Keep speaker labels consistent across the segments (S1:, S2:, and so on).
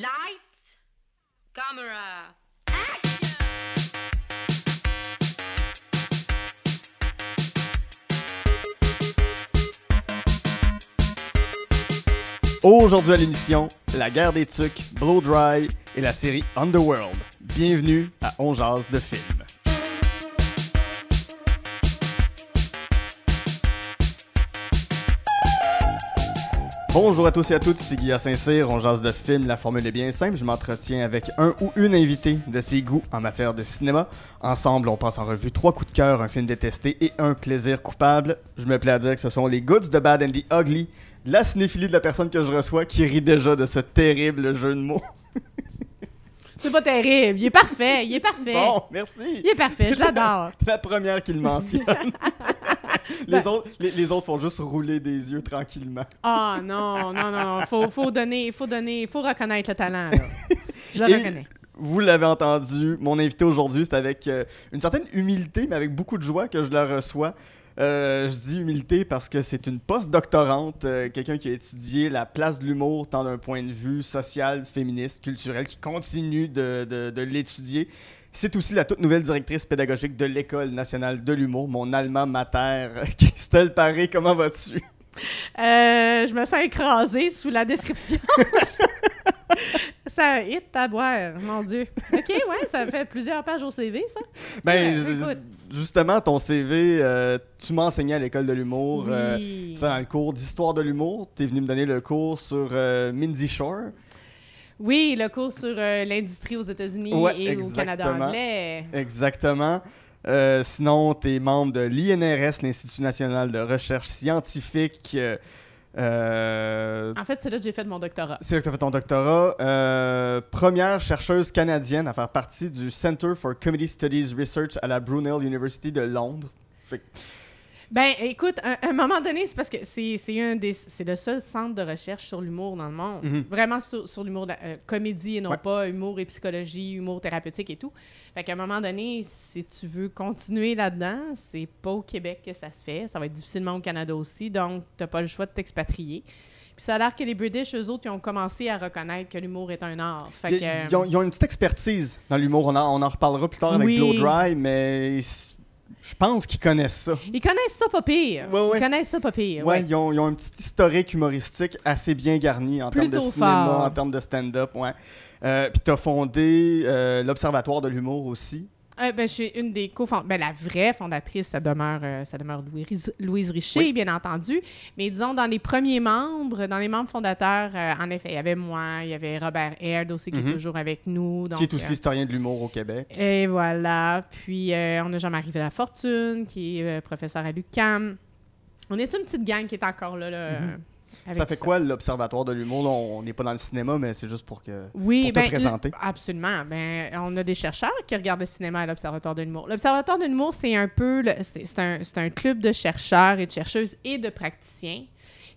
S1: Lights, camera,
S2: Aujourd'hui à l'émission, la guerre des tucs, Blow Dry et la série Underworld. Bienvenue à On Jase de film. Bonjour à tous et à toutes, c'est Guy Saint-Cyr, on jase de film, la formule est bien simple, je m'entretiens avec un ou une invitée de ses goûts en matière de cinéma. Ensemble, on passe en revue trois coups de cœur, un film détesté et un plaisir coupable. Je me plais à dire que ce sont les goods, the bad and the ugly, de la cinéphilie de la personne que je reçois qui rit déjà de ce terrible jeu de mots.
S3: C'est pas terrible. Il est parfait. Il est parfait.
S2: Bon, merci.
S3: Il est parfait. Je l'adore.
S2: La première qui le mentionne. les, autres, les, les autres font juste rouler des yeux tranquillement.
S3: Ah non, non, non. Faut, faut donner, faut donner, faut reconnaître le talent. Là. Je le
S2: Et
S3: reconnais.
S2: Vous l'avez entendu, mon invité aujourd'hui, c'est avec euh, une certaine humilité, mais avec beaucoup de joie que je la reçois. Euh, je dis humilité parce que c'est une post-doctorante, euh, quelqu'un qui a étudié la place de l'humour tant d'un point de vue social, féministe, culturel, qui continue de, de- de l'étudier. C'est aussi la toute nouvelle directrice pédagogique de l'École nationale de l'humour, mon alma mater. Christelle Paré, comment vas-tu?
S3: Euh, je me sens écrasée sous la description. ça hit à boire, mon Dieu. OK, ouais, ça fait plusieurs pages au CV, ça.
S2: Ben, justement, ton CV, euh, tu m'as enseigné à l'École de l'humour. euh,
S3: Oui.
S2: Dans le cours d'histoire de l'humour, tu es venu me donner le cours sur Mindy Shore.
S3: Oui, le cours sur euh, l'industrie aux États-Unis
S2: Ouais,
S3: et au Canada anglais.
S2: Exactement. Euh, sinon, tu es membre de l'INRS, l'Institut national de recherche scientifique. euh, euh,
S3: En fait, c'est là que j'ai fait mon doctorat.
S2: c'est là que tu as fait ton doctorat. Euh, première chercheuse canadienne à faire partie du Center for Comedy Studies Research à la Brunel University de Londres. Fait que-
S3: Ben, écoute, à à un moment donné, c'est parce que c'est c'est un des c'est le seul centre de recherche sur l'humour dans le monde.
S2: Mhm.
S3: Vraiment sur, sur l'humour, de- euh, comédie et non
S2: Ouais.
S3: pas humour et psychologie, humour thérapeutique et tout. Fait qu'à un moment donné, si tu veux continuer là-dedans, c'est pas au Québec que ça se fait. Ça va être difficilement au Canada aussi, donc t'as pas le choix de t'expatrier. Puis ça a l'air que les British, eux autres, ils ont commencé à reconnaître que l'humour est un art. Fait
S2: Ils,
S3: que,
S2: ils ont, ils ont une petite expertise dans l'humour. On, en- on en reparlera plus tard avec
S3: Oui.
S2: Blow Dry, mais je pense qu'ils connaissent ça.
S3: Ils connaissent ça pas pire.
S2: Ouais, ouais.
S3: Ils connaissent ça pas pire.
S2: Ouais. Ils, ont, ils ont un petit historique humoristique assez bien garni en termes de cinéma,
S3: fort.
S2: en termes de stand-up. Ouais. Euh, Puis tu as fondé euh, l'Observatoire de l'humour aussi.
S3: Euh, ben, je suis une des cofondatrices. Ben, la vraie fondatrice, ça demeure, euh, ça demeure Louise, Louise Richer,
S2: Oui.
S3: bien entendu. Mais disons, dans les premiers membres, dans les membres fondateurs, euh, en effet, il y avait moi, il y avait Robert Aird aussi, qui
S2: Mhm.
S3: est toujours avec nous.
S2: qui est aussi historien de l'humour au Québec.
S3: et voilà. Puis, on a Jean-Marie Fortune, qui est professeur à l'UQAM. On est une petite gang qui est encore là. là,
S2: Mhm.
S3: Avec
S2: Ça fait quoi l'Observatoire de l'humour? On n'est pas dans le cinéma, mais c'est juste pour que...
S3: Oui,
S2: pour te
S3: ben,
S2: présenter.
S3: l- Absolument. Ben, on a des chercheurs qui regardent le cinéma à l'Observatoire de l'humour. L'Observatoire de l'humour, c'est un peu. C'est un, c'est un club de chercheurs et de chercheuses et de praticiens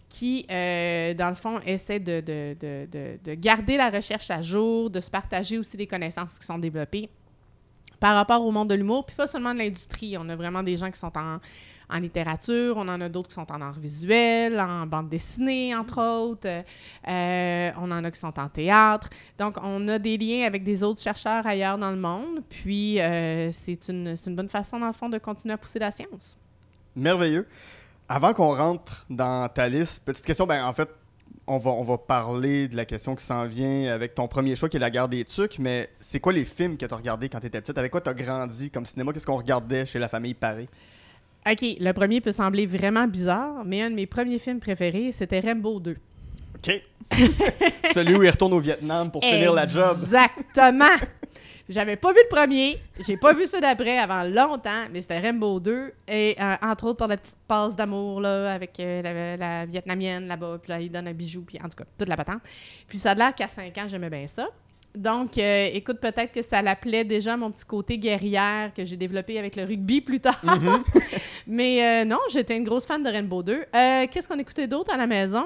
S3: qui, euh, dans le fond, essaient de, de, de, de, de garder la recherche à jour, de se partager aussi des connaissances qui sont développées par rapport au monde de l'humour, puis pas seulement de l'industrie. On a vraiment des gens qui sont en, en littérature, on en a d'autres qui sont en art visuel, en bande dessinée, entre autres. Euh, on en a qui sont en théâtre. Donc, on a des liens avec des autres chercheurs ailleurs dans le monde. Puis, euh, c'est une, une bonne façon, dans le fond, de continuer à pousser la science.
S2: Merveilleux. Avant qu'on rentre dans ta liste, petite question, ben en fait, on va, on va parler de la question qui s'en vient avec ton premier choix qui est La guerre des tucs, mais c'est quoi les films que tu as regardés quand tu étais petite? Avec quoi tu as grandi comme cinéma? Qu'est-ce qu'on regardait chez la famille Paré?
S3: OK, le premier peut sembler vraiment bizarre, mais un de mes premiers films préférés, c'était Rambo 2.
S2: OK. Celui où il retourne au Vietnam pour finir la job.
S3: Exactement. J'avais pas vu le premier, j'ai pas vu ceux d'après avant longtemps, mais c'était Rambo 2 et euh, entre autres pour la petite passe d'amour là avec euh, la, la vietnamienne là-bas, puis là il donne un bijou puis en tout cas toute la patente. Puis ça a l'air qu'à 5 ans, j'aimais bien ça. Donc euh, écoute peut-être que ça l'appelait déjà mon petit côté guerrière que j'ai développé avec le rugby plus tard.
S2: Mhm.
S3: Mais euh, non, j'étais une grosse fan de Rainbow 2. Euh, Qu'est-ce qu'on écoutait d'autre à la maison?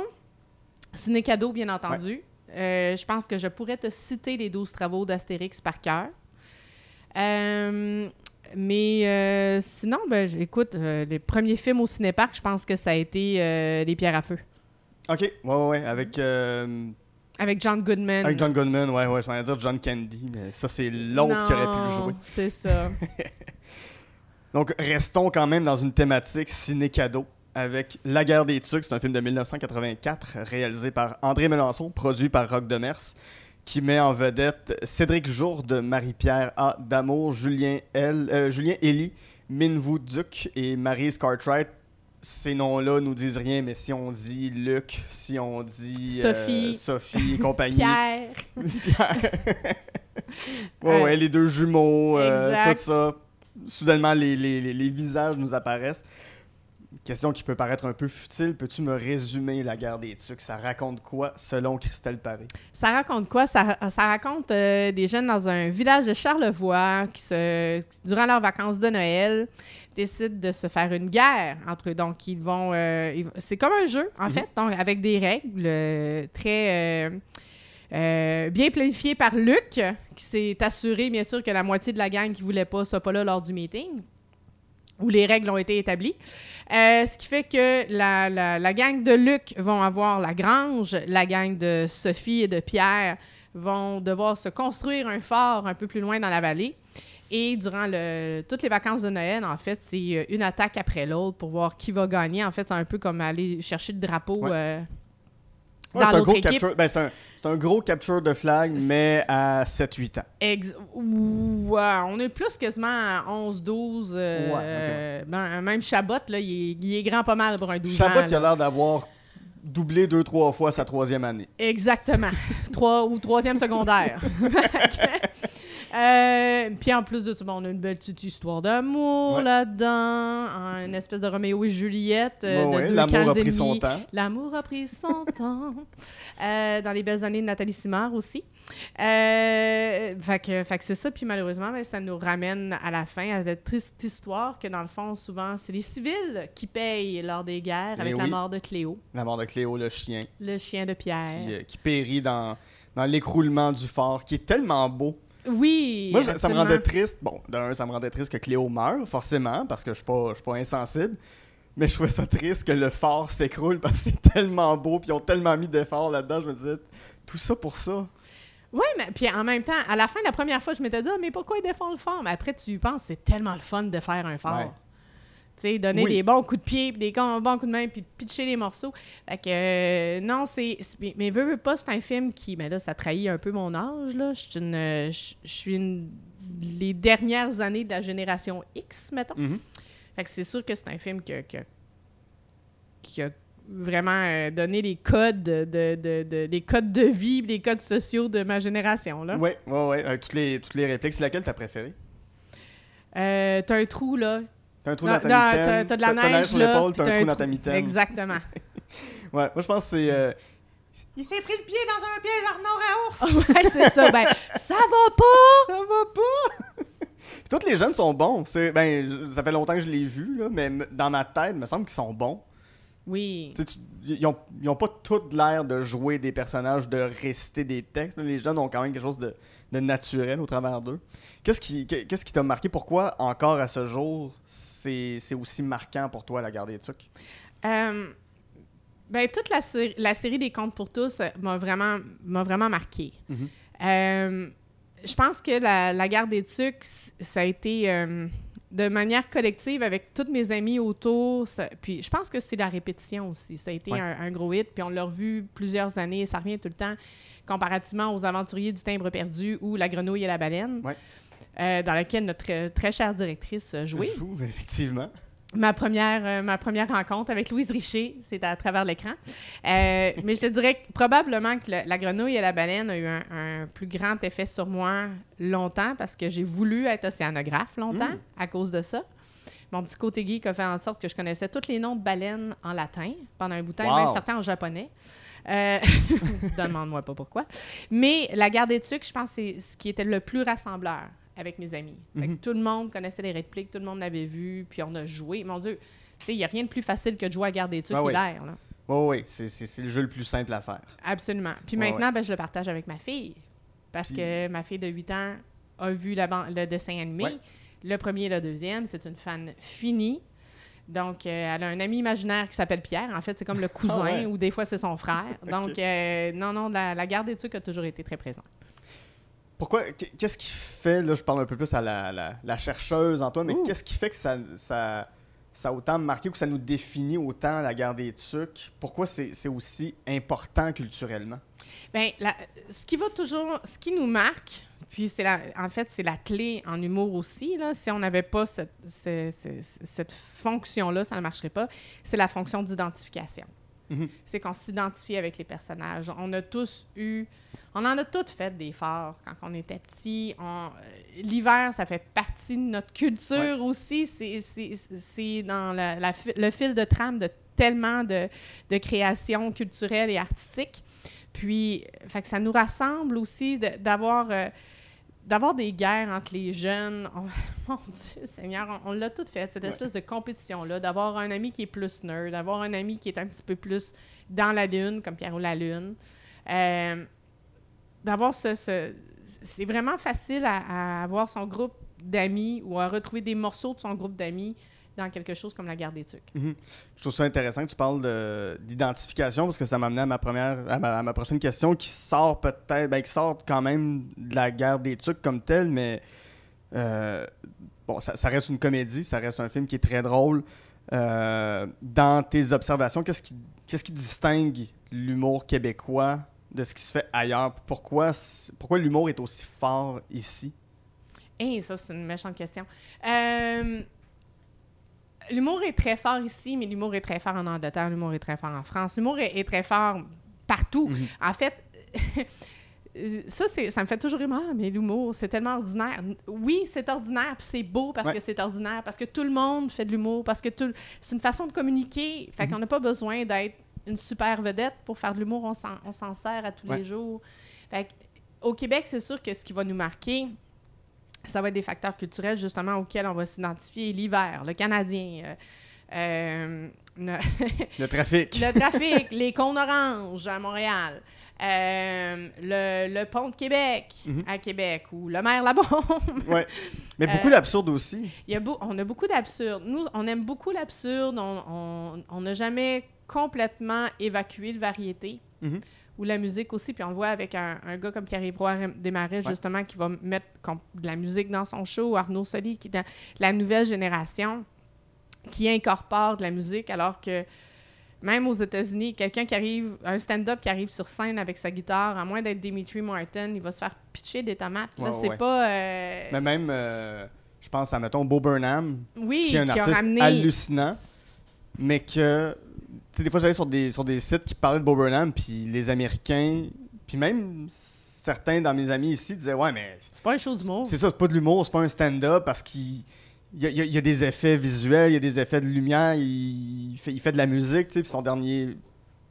S3: Ciné cadeau, bien entendu. Je pense que je pourrais te citer les 12 travaux d'Astérix par cœur. Mais sinon, ben, écoute, les premiers films au cinéparc, je pense que ça a été Les Pierres à feu.
S2: OK. Ouais, ouais, ouais. Avec.
S3: Avec John Goodman.
S2: Avec John Goodman, ouais, ouais, je m'allais dire John Candy, mais ça, c'est l'autre qui aurait pu le jouer.
S3: C'est ça.
S2: Donc, restons quand même dans une thématique ciné-cadeau avec La guerre des Tucs. C'est un film de 1984 réalisé par André Melançon, produit par Rock de Mers, qui met en vedette Cédric Jourde, Marie-Pierre A. Damour, Julien L. euh, Julien Elie, Minvou Duc et Maryse Cartwright. Ces noms-là nous disent rien, mais si on dit Luc, si on dit euh,
S3: Sophie.
S2: Sophie et compagnie,
S3: Pierre.
S2: Pierre. ouais, ouais, les deux jumeaux, euh, tout ça. Soudainement, les, les- les- les visages nous apparaissent. Question qui peut paraître un peu futile. Peux-tu me résumer la guerre des Tucs? Ça raconte quoi selon Christelle Paré?
S3: Ça raconte quoi? Ça, ça raconte euh, des jeunes dans un village de Charlevoix qui, se, durant leurs vacances de Noël, décident de se faire une guerre entre eux. Donc, ils vont... euh, c'est comme un jeu, en
S2: Mhm.
S3: fait, donc avec des règles euh, très... euh, euh, bien planifiées par Luc, qui s'est assuré, bien sûr, que la moitié de la gang qui voulait pas soit pas là lors du meeting, où les règles ont été établies. Euh, ce qui fait que la, la- la gang de Luc vont avoir la grange, la gang de Sophie et de Pierre vont devoir se construire un fort un peu plus loin dans la vallée. Et durant le, toutes les vacances de Noël, en fait, c'est euh, une attaque après l'autre pour voir qui va gagner. En fait, c'est un peu comme aller chercher le drapeau
S2: Ouais.
S3: euh,
S2: Ouais,
S3: dans
S2: c'est un,
S3: l'autre
S2: gros
S3: équipe.
S2: capture, ben, c'est un, c'est un gros capture de flag, mais à 7-8 ans.
S3: Ex- Ouais, on est plus quasiment à 11, 12. euh, ben, même Chabot, là, il est, il est grand pas mal pour un 12
S2: Chabot
S3: ans.
S2: qui a
S3: là.
S2: l'air d'avoir doublé deux, trois fois sa troisième année.
S3: Exactement. Trois ou troisième secondaire. Euh, puis en plus de tout, bon, on a une belle petite histoire d'amour
S2: Ouais.
S3: là-dedans, une espèce de Roméo et Juliette euh,
S2: Ouais,
S3: de
S2: ouais,
S3: deux
S2: L'amour a pris son temps.
S3: L'amour a pris son temps. Euh, dans les belles années de Nathalie Simard aussi. Euh, fait que, fait que c'est ça. Puis malheureusement, ben, ça nous ramène à la fin à cette triste histoire que dans le fond, souvent, c'est les civils qui payent lors des guerres
S2: Eh
S3: avec la mort de Cléo,
S2: La mort de Cléo, le chien,
S3: le chien de Pierre.
S2: qui, euh, qui périt dans, dans l'écroulement du fort, qui est tellement beau.
S3: Oui.
S2: Moi, je- ça me
S3: absolument.
S2: rendait triste. Bon, d'un, ça me rendait triste que Cléo meure, forcément, parce que je suis pas, je suis pas insensible. Mais je trouvais ça triste que le fort s'écroule parce que c'est tellement beau, puis ils ont tellement mis d'efforts là-dedans. Je me disais, tout ça pour ça.
S3: Oui, mais puis en même temps, à la fin, la première fois, je m'étais dit, Ah, mais pourquoi ils défendent le fort? Mais après, tu y penses, c'est tellement le fun de faire un fort.
S2: Ouais.
S3: Tu sais, donner
S2: Oui.
S3: des bons coups de pied, puis des bons coups de main, puis pitcher les morceaux. Fait que, euh, non, c'est. mais- veux, veux pas, c'est un film qui. Mais là, ça trahit un peu mon âge, là. Je suis une. euh, Je suis une. Les dernières années de la génération X, mettons.
S2: Mhm.
S3: Fait que c'est sûr que c'est un film que, que- qui a vraiment euh, donné les codes de, de, de- des codes de vie, des codes sociaux de ma génération, là.
S2: Ouais, ouais. Avec toutes les, toutes les répliques. C'est laquelle t'as préférée?
S3: Euh, t'as un trou, là.
S2: T'as un trou dans ta
S3: non,
S2: mitaine.
S3: t'as- de la neige,
S2: sur
S3: là.
S2: l'épaule, t'as un trou dans ta mitaine.
S3: Exactement.
S2: Ouais, moi je pense que c'est. euh,
S3: Il s'est pris le pied dans un piège Arnaud à ours. ouais, c'est ça. Ben, ça va pas.
S2: Ça va pas! Puis tous les jeunes sont bons. Ben, ça fait longtemps que je l'ai vu, là, mais dans ma tête, il me semble qu'ils sont bons.
S3: Oui.
S2: Tu sais, tu- ils, ont, ils ont pas tout l'air de jouer des personnages, de réciter des textes. Les jeunes ont quand même quelque chose de, de naturel au travers d'eux. Qu'est-ce qui qu'est- qu'est-ce qui t'a marqué? Pourquoi, encore à ce jour, c'est, aussi marquant pour toi, la garde des Tucs?
S3: Euh, ben, toute la, la série des Contes pour tous euh, m'a vraiment, m'a vraiment marqué.
S2: Mhm.
S3: Euh, je pense que la, la guerre des Tucs, ça a été euh, de manière collective avec tous mes amis autour. ça- puis je pense que c'est la répétition aussi. Ça a été
S2: Ouais.
S3: un, un gros hit. Puis on l'a revu plusieurs années. Ça revient tout le temps comparativement aux Aventuriers du Timbre perdu ou La Grenouille et la Baleine.
S2: Ouais.
S3: euh, dans laquelle notre très chère directrice jouait.
S2: Je joue, effectivement.
S3: Ma première, euh, ma première rencontre avec Louise Richer, c'est à travers l'écran. Euh, mais je te dirais que probablement que le- la grenouille et la baleine a eu un, un plus grand effet sur moi longtemps parce que j'ai voulu être océanographe longtemps
S2: Mm.
S3: à cause de ça. Mon petit côté geek a fait en sorte que je connaissais tous les noms de baleines en latin pendant un bout de temps, et même certains en japonais. Euh, Demande-moi pas pourquoi. Mais la guerre des tucs, je pense c'est ce qui était le plus rassembleur avec mes amis.
S2: Mhm.
S3: Tout le monde connaissait les répliques, tout le monde l'avait vu, puis on a joué. Mon Dieu, tu sais, il n'y a rien de plus facile que de jouer à guerre des tucs
S2: Ah oui.
S3: là.
S2: Oui, oui, c'est, le jeu le plus simple à faire.
S3: Absolument. Puis
S2: Ouais,
S3: maintenant, ben, je le partage avec ma fille. Parce
S2: Puis-
S3: que ma fille de 8 ans a vu la le dessin animé.
S2: Ouais.
S3: Le premier et le deuxième, c'est une fan finie. Donc, euh, elle a un ami imaginaire qui s'appelle Pierre. En fait, c'est comme le cousin
S2: Ah ouais.
S3: ou des fois c'est son frère. Donc, euh, non, non, la, la garde d'études a toujours été très présente.
S2: Pourquoi qu- Qu'est-ce qui fait, là, je parle un peu plus à la, la- la chercheuse en toi, mais qu'est-ce qui fait que ça, ça, ça a autant marqué ou que ça nous définit autant la guerre des tucs? Pourquoi c'est aussi important culturellement?
S3: Bien, la- ce qui va toujours, ce qui nous marque, puis c'est la, en fait, c'est la clé en humour aussi, là, si on n'avait pas cette, ce- ce- cette fonction-là, ça ne marcherait pas, c'est la fonction d'identification.
S2: Mhm.
S3: C'est qu'on s'identifie avec les personnages. On a tous eu, on en a tous fait des forts quand on était petit. Euh, L'hiver, ça fait partie de notre culture aussi. C'est- dans la- la le fil de trame de tellement de, de créations culturelles et artistiques. Puis, euh, fait que ça nous rassemble aussi d'avoir euh, d'avoir des guerres entre les jeunes. On- mon Dieu Seigneur, on, on l'a tout fait, cette
S2: Ouais.
S3: espèce de compétition-là, d'avoir un ami qui est plus nerd, d'avoir un ami qui est un petit peu plus dans la lune, comme Pierrot la lune. Euh, d'avoir ce... ce- c'est vraiment facile à, à avoir son groupe d'amis ou à retrouver des morceaux de son groupe d'amis dans quelque chose comme la guerre des tucs.
S2: Je trouve ça intéressant que tu parles de- d'identification parce que ça m'amenait à ma première, à ma, à ma prochaine question qui sort peut-être, ben, qui sort quand même de la guerre des tucs comme telle, mais euh, bon, ça, ça reste une comédie, ça reste un film qui est très drôle. Euh, dans tes observations, qu'est-ce qui, qu'est-ce qui distingue l'humour québécois de ce qui se fait ailleurs? Pourquoi, pourquoi l'humour est aussi fort ici?
S3: Hey, ça, c'est une méchante question. Euh, l'humour est très fort ici, mais l'humour est très fort en Angleterre, l'humour est très fort en France. L'humour est, est très fort partout.
S2: Mhm.
S3: En fait, ça, ça me fait toujours rire. Ah, mais l'humour, c'est tellement ordinaire. Oui, c'est ordinaire, puis c'est beau parce
S2: Ouais.
S3: que c'est ordinaire, parce que tout le monde fait de l'humour, parce que tout, c'est une façon de communiquer. Fait
S2: Mhm.
S3: qu'on n'a pas besoin d'être une super vedette pour faire de l'humour. On s'en, sert à tous
S2: Ouais.
S3: les jours. Fait au Québec, c'est sûr que ce qui va nous marquer, ça va être des facteurs culturels justement auxquels on va s'identifier. L'hiver, le Canadien, euh, euh, ne-
S2: Le trafic.
S3: le trafic, les cônes oranges à Montréal, euh, le, le pont de Québec
S2: Mhm.
S3: à Québec ou le maire Labombe.
S2: Ouais. Mais beaucoup
S3: Euh,
S2: d'absurde aussi.
S3: Y a on a beaucoup d'absurdes. Nous, on aime beaucoup l'absurde. On- On on n'a jamais complètement évacué le variété.
S2: Mhm.
S3: Ou la musique aussi. Puis on le voit avec un, un gars comme Pierre-Yves Roy Desmarais,
S2: Ouais.
S3: justement, qui va mettre de la musique dans son show. Arnaud Soli, qui est dans la nouvelle génération, qui incorpore de la musique, alors que même aux États-Unis, quelqu'un qui arrive, un stand-up qui arrive sur scène avec sa guitare, à moins d'être Dimitri Martin, il va se faire pitcher des tomates. Là,
S2: Ouais,
S3: c'est
S2: ouais.
S3: pas. euh,
S2: Mais même, euh, je pense à, mettons, Bo Burnham,
S3: oui,
S2: qui est un
S3: qui
S2: artiste
S3: ramené.
S2: hallucinant, mais que, sais, des fois, j'allais sur des, sur des sites qui parlaient de Bob Burnham, puis les Américains, puis même certains dans mes amis ici disaient, ouais, mais
S3: C'est pas un show d'humour.
S2: c'est ça, c'est pas de l'humour, c'est pas un stand-up, parce qu'il il y a, il y des effets visuels, il y a des effets de lumière, il fait, il fait de la musique, tu sais, puis son dernier,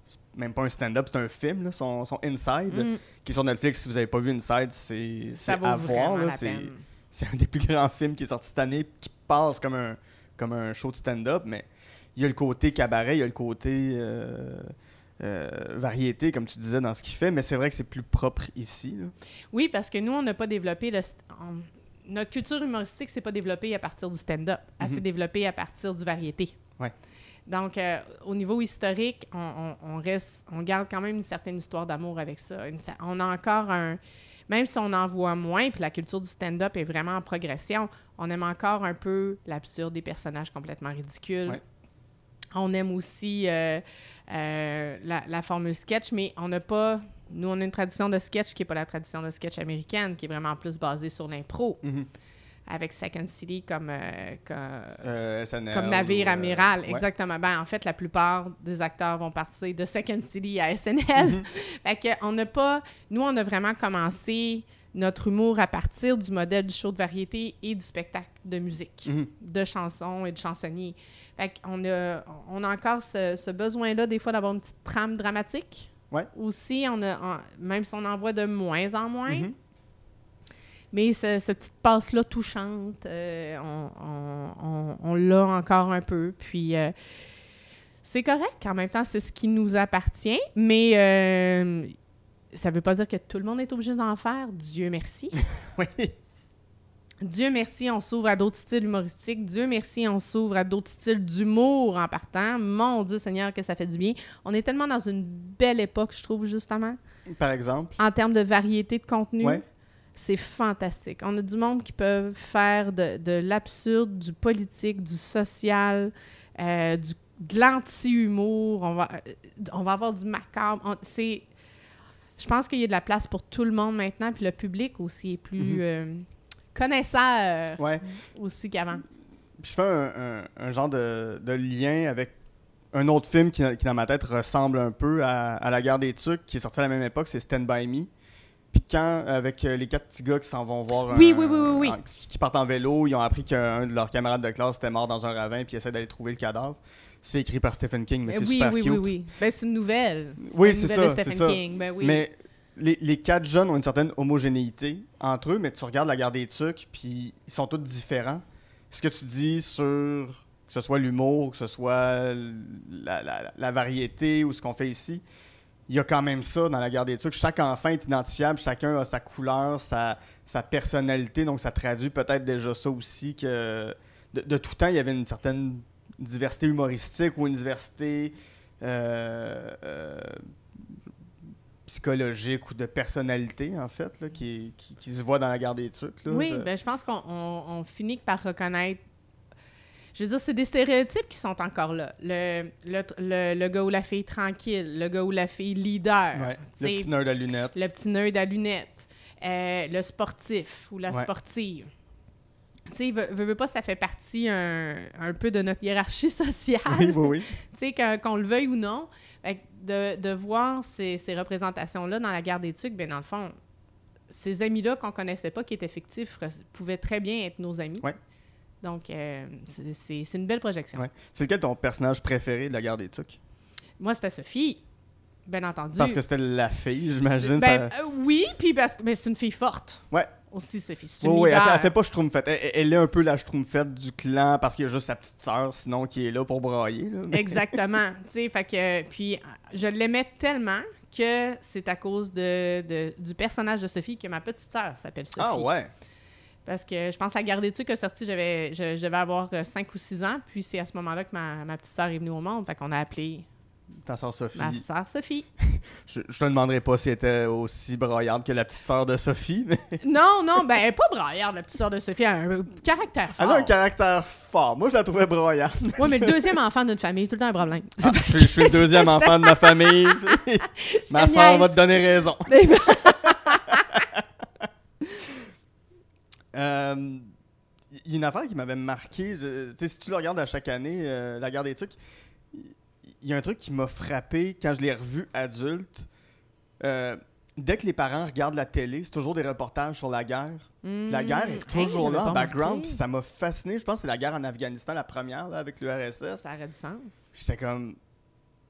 S2: c'est même pas un stand-up, c'est un film, là, son, son Inside,
S3: Mm,
S2: qui est sur Netflix. Si vous avez pas vu Inside, c'est à voir. c'est un des plus grands films qui est sorti cette année, qui passe comme un, comme un show de stand-up, mais il y a le côté cabaret, il y a le côté euh, euh, variété, comme tu disais, dans ce qu'il fait, mais c'est vrai que c'est plus propre ici. là.
S3: Oui, parce que nous, on n'a pas développé le. st- on- Notre culture humoristique s'est pas développée à partir du stand-up. Elle
S2: Mhm.
S3: s'est développée à partir du variété.
S2: Ouais.
S3: Donc, euh, au niveau historique, on, on- on reste, on garde quand même une certaine histoire d'amour avec ça. Une on a encore un, même si on en voit moins, puis la culture du stand-up est vraiment en progression, on aime encore un peu l'absurde des personnages complètement ridicules.
S2: Ouais.
S3: On aime aussi euh, euh, la, la formule sketch, mais on n'a pas. Nous, on a une tradition de sketch qui n'est pas la tradition de sketch américaine, qui est vraiment plus basée sur l'impro, avec Second City comme, euh, comme,
S2: SNL,
S3: comme navire amiral.
S2: ouais.
S3: Exactement. Ben, en fait, la plupart des acteurs vont partir de Second City à SNL.
S2: Mhm.
S3: fait que on n'a pas. Nous, on a vraiment commencé notre humour à partir du modèle du show de variété et du spectacle de musique,
S2: Mhm.
S3: de chansons et de chansonniers. Fait qu'on a, on a encore ce, ce besoin-là, des fois, d'avoir une petite trame dramatique.
S2: Ouais.
S3: Aussi, on a, en- même si on en voit de moins en moins,
S2: Mhm.
S3: mais ce- cette petite passe-là touchante, euh, on l'a encore un peu. Puis euh, c'est correct. En même temps, c'est ce qui nous appartient. Mais euh, ça ne veut pas dire que tout le monde est obligé d'en faire. Dieu merci.
S2: Oui.
S3: Dieu merci, on s'ouvre à d'autres styles humoristiques. Dieu merci, on s'ouvre à d'autres styles d'humour en partant. Mon Dieu Seigneur, que ça fait du bien. On est tellement dans une belle époque, je trouve, justement,
S2: Par exemple?
S3: en termes de variété de contenu.
S2: Ouais.
S3: C'est fantastique. On a du monde qui peut faire de, de l'absurde, du politique, du social, euh, du, de l'anti-humour. On va, on va avoir du macabre. C'est, je pense qu'il y a de la place pour tout le monde maintenant. Puis le public aussi est plus
S2: Mhm.
S3: euh, connaisseur
S2: Ouais.
S3: aussi qu'avant.
S2: Je fais un, un- un genre de, de lien avec un autre film qui, qui, dans ma tête, ressemble un peu à, à La guerre des Tucs, qui est sorti à la même époque, c'est Stand By Me. Puis quand, avec euh, les quatre petits gars qui s'en vont voir...
S3: Oui,
S2: un-
S3: oui, oui, oui, oui.
S2: qui partent en vélo, ils ont appris qu'un de leurs camarades de classe était mort dans un ravin, puis ils essaient d'aller trouver le cadavre. C'est écrit par Stephen King, mais
S3: Euh,
S2: c'est
S3: oui,
S2: super
S3: oui,
S2: cute.
S3: oui, oui. Ben, c'est une nouvelle.
S2: Oui, c'est
S3: nouvelle
S2: ça,
S3: de Stephen. King. Ben oui.
S2: Mais les, quatre jeunes ont une certaine homogénéité entre eux, mais tu regardes la guerre des Tucs, puis ils sont tous différents. Ce que tu dis sur que ce soit l'humour, que ce soit la, variété ou ce qu'on fait ici, il y a quand même ça dans la guerre des Tucs. Chaque enfant est identifiable, chacun a sa couleur, sa, personnalité, donc ça traduit peut-être déjà ça aussi que de, de tout temps, il y avait une certaine diversité humoristique ou une diversité euh, euh, psychologique ou de personnalité, en fait, là, qui, qui, qui se voit dans la guerre des Tucs. là.
S3: Oui,
S2: Je-
S3: ben, je pense qu'on on- on finit par reconnaître. Je veux dire, c'est des stéréotypes qui sont encore là. Le, le, le, le gars ou la fille tranquille, le gars ou la fille leader,
S2: Ouais, Le petit nerd à lunettes.
S3: le petit nerd à lunettes, euh, le sportif ou la
S2: Ouais.
S3: sportive. Tu sais, veut pas, ça fait partie un, un peu de notre hiérarchie sociale.
S2: Oui, oui, oui.
S3: tu sais, qu'on le veuille ou non. De, de voir ces, ces représentations-là dans la guerre des Tucs, ben dans le fond, ces amis-là qu'on connaissait pas, qui étaient fictifs, pouvaient très bien être nos amis.
S2: Ouais.
S3: Donc, euh, c'est- une belle projection.
S2: Ouais. C'est lequel ton personnage préféré de la guerre des Tucs?
S3: Moi, c'était Sophie, bien entendu.
S2: Parce que c'était la fille, j'imagine.
S3: Ben,
S2: ça...
S3: euh, oui, puis parce que mais c'est une fille forte.
S2: Ouais.
S3: Aussi, Sophie. C'est
S2: Oui,
S3: une
S2: oui, elle, elle fait pas schtroumpfette. Elle, elle est un peu la schtroumpfette du clan parce qu'il y a juste sa petite sœur, sinon, qui est là pour brailler. là. Mais-
S3: Exactement. tu sais, fait que, puis, je l'aimais tellement que c'est à cause de, de- du personnage de Sophie que ma petite sœur s'appelle Sophie.
S2: Ah ouais.
S3: Parce que je pense à Garder tu qui est sorti, j'avais, je, je devais avoir 5 ou 6 ans. Puis c'est à ce moment-là que ma, ma petite sœur est venue au monde. Fait qu'on a appelé
S2: Ta sœur Sophie.
S3: ma sœur Sophie.
S2: Je, je te demanderai pas si elle était aussi broyarde que la petite sœur de Sophie, mais
S3: non, non, ben elle est pas braillarde, la petite sœur de Sophie. Elle a un caractère
S2: elle
S3: fort.
S2: a un caractère fort. Moi, je la trouvais broyarde.
S3: Oui, mais le deuxième enfant d'une famille, c'est tout le temps un problème.
S2: Ah, je, suis- je suis le deuxième enfant de ma famille. ma
S3: niaise.
S2: va te donner raison. Euh, Il y a une affaire qui m'avait marqué. je- tu sais, si tu le regardes à chaque année, euh, La guerre des trucs, y a un truc qui m'a frappé quand je l'ai revu adulte. Euh, dès que les parents regardent la télé, c'est toujours des reportages sur la guerre. Puis La guerre est toujours.
S3: Hey,
S2: là en background. Puis ça m'a fasciné. Je pense que c'est la guerre en Afghanistan, la première, là, avec l'URSS.
S3: Ça aurait du sens.
S2: J'étais comme.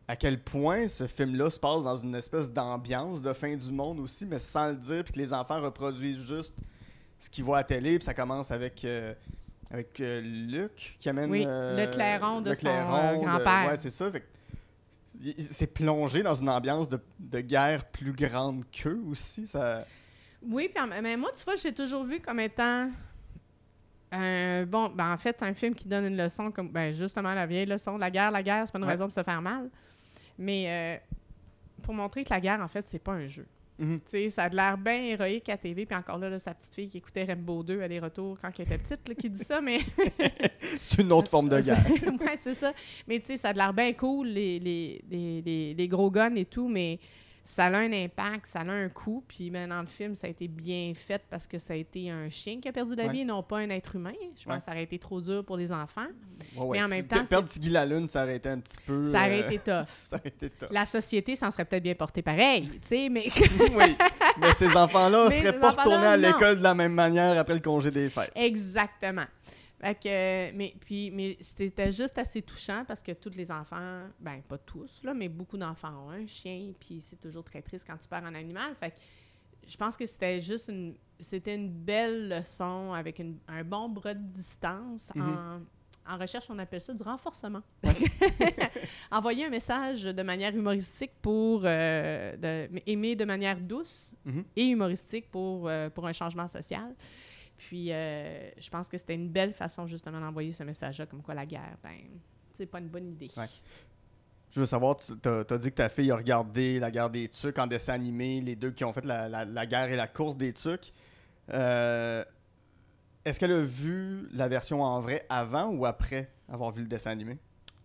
S2: À quel point ce film-là se passe dans une espèce d'ambiance de fin du monde aussi, mais sans le dire, puis que les enfants reproduisent juste ce qu'ils voient à la télé, puis ça commence avec. euh, avec euh, Luc qui amène
S3: Oui,
S2: euh,
S3: le clairon de
S2: le
S3: son,
S2: clairon
S3: euh,
S2: de-
S3: grand-père.
S2: ouais, c'est ça. Fait c'est plongé dans une ambiance de, de guerre plus grande qu'eux aussi. Ça...
S3: Oui, mais moi, tu vois, j'ai toujours vu comme étant. un bon, ben en fait, un film qui donne une leçon, comme ben justement la vieille leçon, la guerre, la guerre, c'est pas une
S2: Ouais.
S3: raison pour se faire mal. Mais euh, pour montrer que la guerre, en fait, c'est pas un jeu. Tu sais, ça a de l'air bien héroïque à TV, puis encore là, là, sa petite fille qui écoutait Rainbow 2 à des retours quand elle était petite, là, qui dit ça, mais.
S2: C'est une autre forme de guerre.
S3: ouais, c'est ça. Mais tu sais, ça a de l'air bien cool, les, les, les, les, les gros guns et tout, mais ça a un impact, ça a un coût. Puis ben, dans le film, ça a été bien fait parce que ça a été un chien qui a perdu la
S2: Ouais.
S3: vie et non pas un être humain. Je pense
S2: Ouais.
S3: que ça aurait été trop dur pour les enfants.
S2: Ouais,
S3: Mais en
S2: si-
S3: même temps,
S2: Perdre Tiggy la Lune, ça aurait été un petit peu.
S3: Ça aurait
S2: euh,
S3: été tough.
S2: Ça aurait été top.
S3: La société s'en serait peut-être bien portée pareil, tu sais, mais
S2: oui, mais ces enfants-là
S3: Mais
S2: seraient pas retournés à l'école de la même manière après le congé des fêtes.
S3: Exactement. Fait que, euh, mais puis, mais c'était juste assez touchant parce que tous les enfants, ben pas tous, là, mais beaucoup d'enfants ont un chien, puis c'est toujours très triste quand tu perds un animal. Fait que je pense que c'était juste une, c'était une belle leçon avec une- un bon bras de distance. En, en recherche, on appelle ça du renforcement. Envoyer un message de manière humoristique pour euh, de- aimer de manière douce
S2: Mhm.
S3: et humoristique pour, euh, pour un changement social. Puis euh, je pense que c'était une belle façon justement d'envoyer ce message-là, comme quoi la guerre, ben, c'est pas une bonne idée.
S2: Ouais. Je veux savoir, tu as, dit que ta fille a regardé la guerre des tucs en dessin animé, les deux qui ont fait la, la- la guerre et la course des tucs. Euh, Est-ce qu'elle a vu la version en vrai avant ou après avoir vu le dessin animé?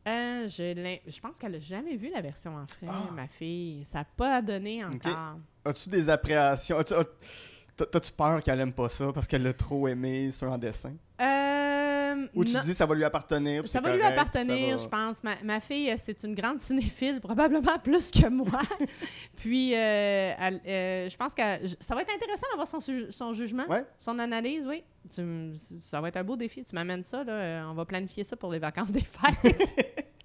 S3: Euh, je, pense qu'elle a jamais vu la version en frais,
S2: Ah.
S3: ma fille. Ça n'a pas donné encore.
S2: As-tu des appréhensions? As- T'as-tu peur qu'elle aime pas ça parce qu'elle l'a trop aimé sur en dessin?
S3: Euh,
S2: Ou tu
S3: non.
S2: dis ça va lui appartenir?
S3: Ça va lui appartenir, je pense. Ma, ma fille, euh, c'est une grande cinéphile, probablement plus que moi. Puis, euh, elle- euh, je pense que ça va être intéressant d'avoir son, son jugement,
S2: Ouais.
S3: son analyse, oui. Tu ça va être un beau défi. Tu m'amènes ça, là. On va planifier ça pour les vacances des fêtes.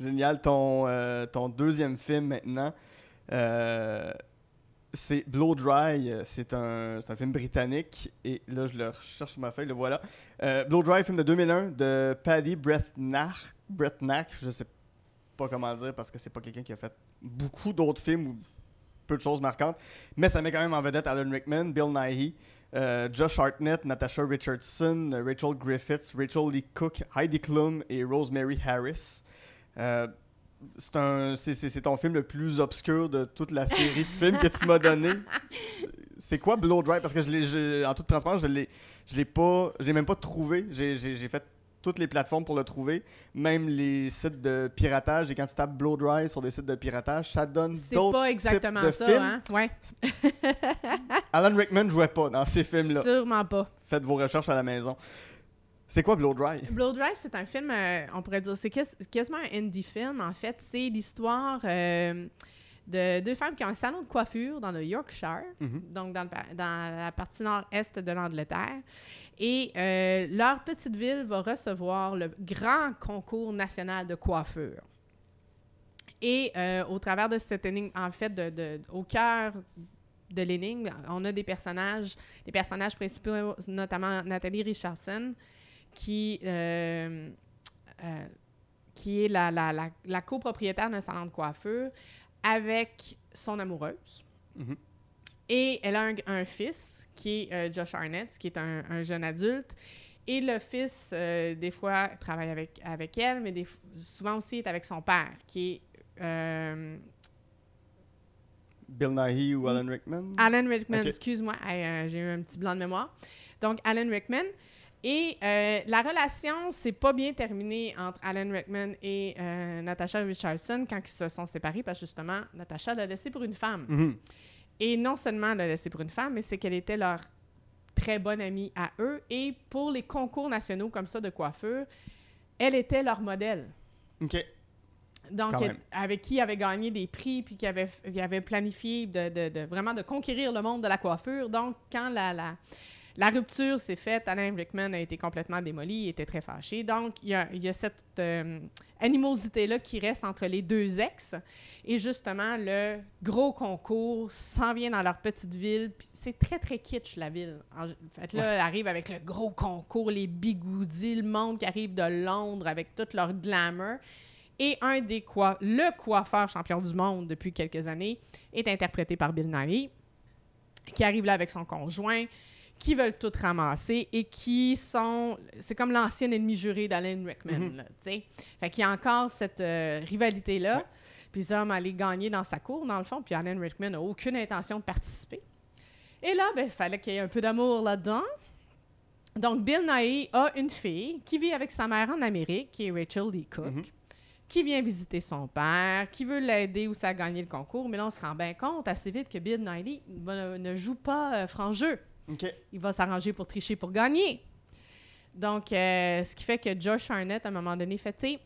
S2: Génial. Ton, ton deuxième film maintenant, c'est Blow Dry. Euh, C'est un, film britannique. Et là, je le recherche sur ma feuille, le voilà. Euh, Blow Dry, film de 2001 de Paddy Breathnach. Breathnach, je sais pas comment dire parce que c'est pas quelqu'un qui a fait beaucoup d'autres films ou peu de choses marquantes. Mais ça met quand même en vedette Alan Rickman, Bill Nighy. euh, Josh Hartnett, Natasha Richardson, Rachel Griffiths, Rachel Lee Cook, Heidi Klum et Rosemary Harris. C'est un c'est, ton film le plus obscur de toute la série de films que tu m'as donné. C'est quoi Blow Dry Parce que je l'ai, en toute transparence, je l'ai, je l'ai pas, je l'ai même pas trouvé. J'ai, fait toutes les plateformes pour le trouver, même les sites de piratage. Et quand tu tapes Blow Dry sur des sites de piratage, ça donne
S3: c'est
S2: d'autres
S3: pas
S2: types
S3: exactement
S2: de
S3: ça,
S2: films.
S3: hein? Ouais,
S2: Alan Rickman jouait pas dans ces films-là.
S3: sûrement pas.
S2: Faites vos recherches à la maison. C'est quoi Blow Dry?
S3: Blow Dry, c'est un film, euh, on pourrait dire, c'est quas- quasiment un indie film. En fait, c'est l'histoire euh, de deux femmes qui ont un salon de coiffure dans le Yorkshire,
S2: Mhm.
S3: donc dans, le pa- dans la partie nord-est de l'Angleterre. Et euh, leur petite ville va recevoir le grand concours national de coiffure. Et au travers de cette énigme, en fait, de, de- au cœur de l'énigme, on a des personnages, les personnages principaux, notamment Nathalie Richardson, qui, euh, euh, qui est la, la, la, la copropriétaire d'un salon de coiffure avec son amoureuse.
S2: Mhm.
S3: Et elle a un, un fils qui est euh, Josh Arnett, qui est un, un jeune adulte. Et le fils, des fois, travaille avec, avec elle, mais des, souvent aussi est avec son père, qui est
S2: Bill Nighy ou Alan Rickman?
S3: Alan Rickman, excuse-moi, hey, euh, j'ai eu un petit blanc de mémoire. Donc, Alan Rickman. Et euh, la relation s'est pas bien terminée entre Alan Rickman et euh, Natasha Richardson quand ils se sont séparés, parce que justement, Natasha l'a laissé pour une femme.
S2: Mhm.
S3: Et non seulement l'a laissé pour une femme, mais c'est qu'elle était leur très bonne amie à eux. Et pour les concours nationaux comme ça de coiffure, elle était leur modèle.
S2: Ok.
S3: Donc, elle- avec qui avait gagné des prix, puis qui avait, avait planifié de, de- de- vraiment de conquérir le monde de la coiffure. Donc, quand la, la, la rupture s'est faite, Alain Rickman a été complètement démoli, il était très fâché. Donc, il y a, il y a cette euh, animosité-là qui reste entre les deux ex. Et justement, le gros concours s'en vient dans leur petite ville. C'est très, très kitsch, la ville. En fait, là, elle arrive avec le gros concours, les bigoudis, le monde qui arrive de Londres avec tout leur glamour. Et un des coi- le coiffeur champion du monde depuis quelques années est interprété par Bill Nighy, qui arrive là avec son conjoint, qui veulent tout ramasser et qui sont... C'est comme l'ancien ennemi juré d'Alan Rickman, là, tu sais. Fait qu'il y a encore cette euh, rivalité-là.
S2: Ouais.
S3: Puis hommes allaient gagner dans sa cour, dans le fond, puis Alan Rickman n'a aucune intention de participer. Et là, ben, il fallait qu'il y ait un peu d'amour là-dedans. Donc, Bill Nighy a une fille qui vit avec sa mère en Amérique, qui est Rachel Lee Cook,
S2: Mhm.
S3: qui vient visiter son père, qui veut l'aider aussi à gagner le concours. Mais là, on se rend bien compte assez vite que Bill Nighy ne, ne joue pas euh, franc jeu. Il va s'arranger pour tricher pour gagner. Donc, euh, ce qui fait que Josh Arnett, à un moment donné, fait, tu sais,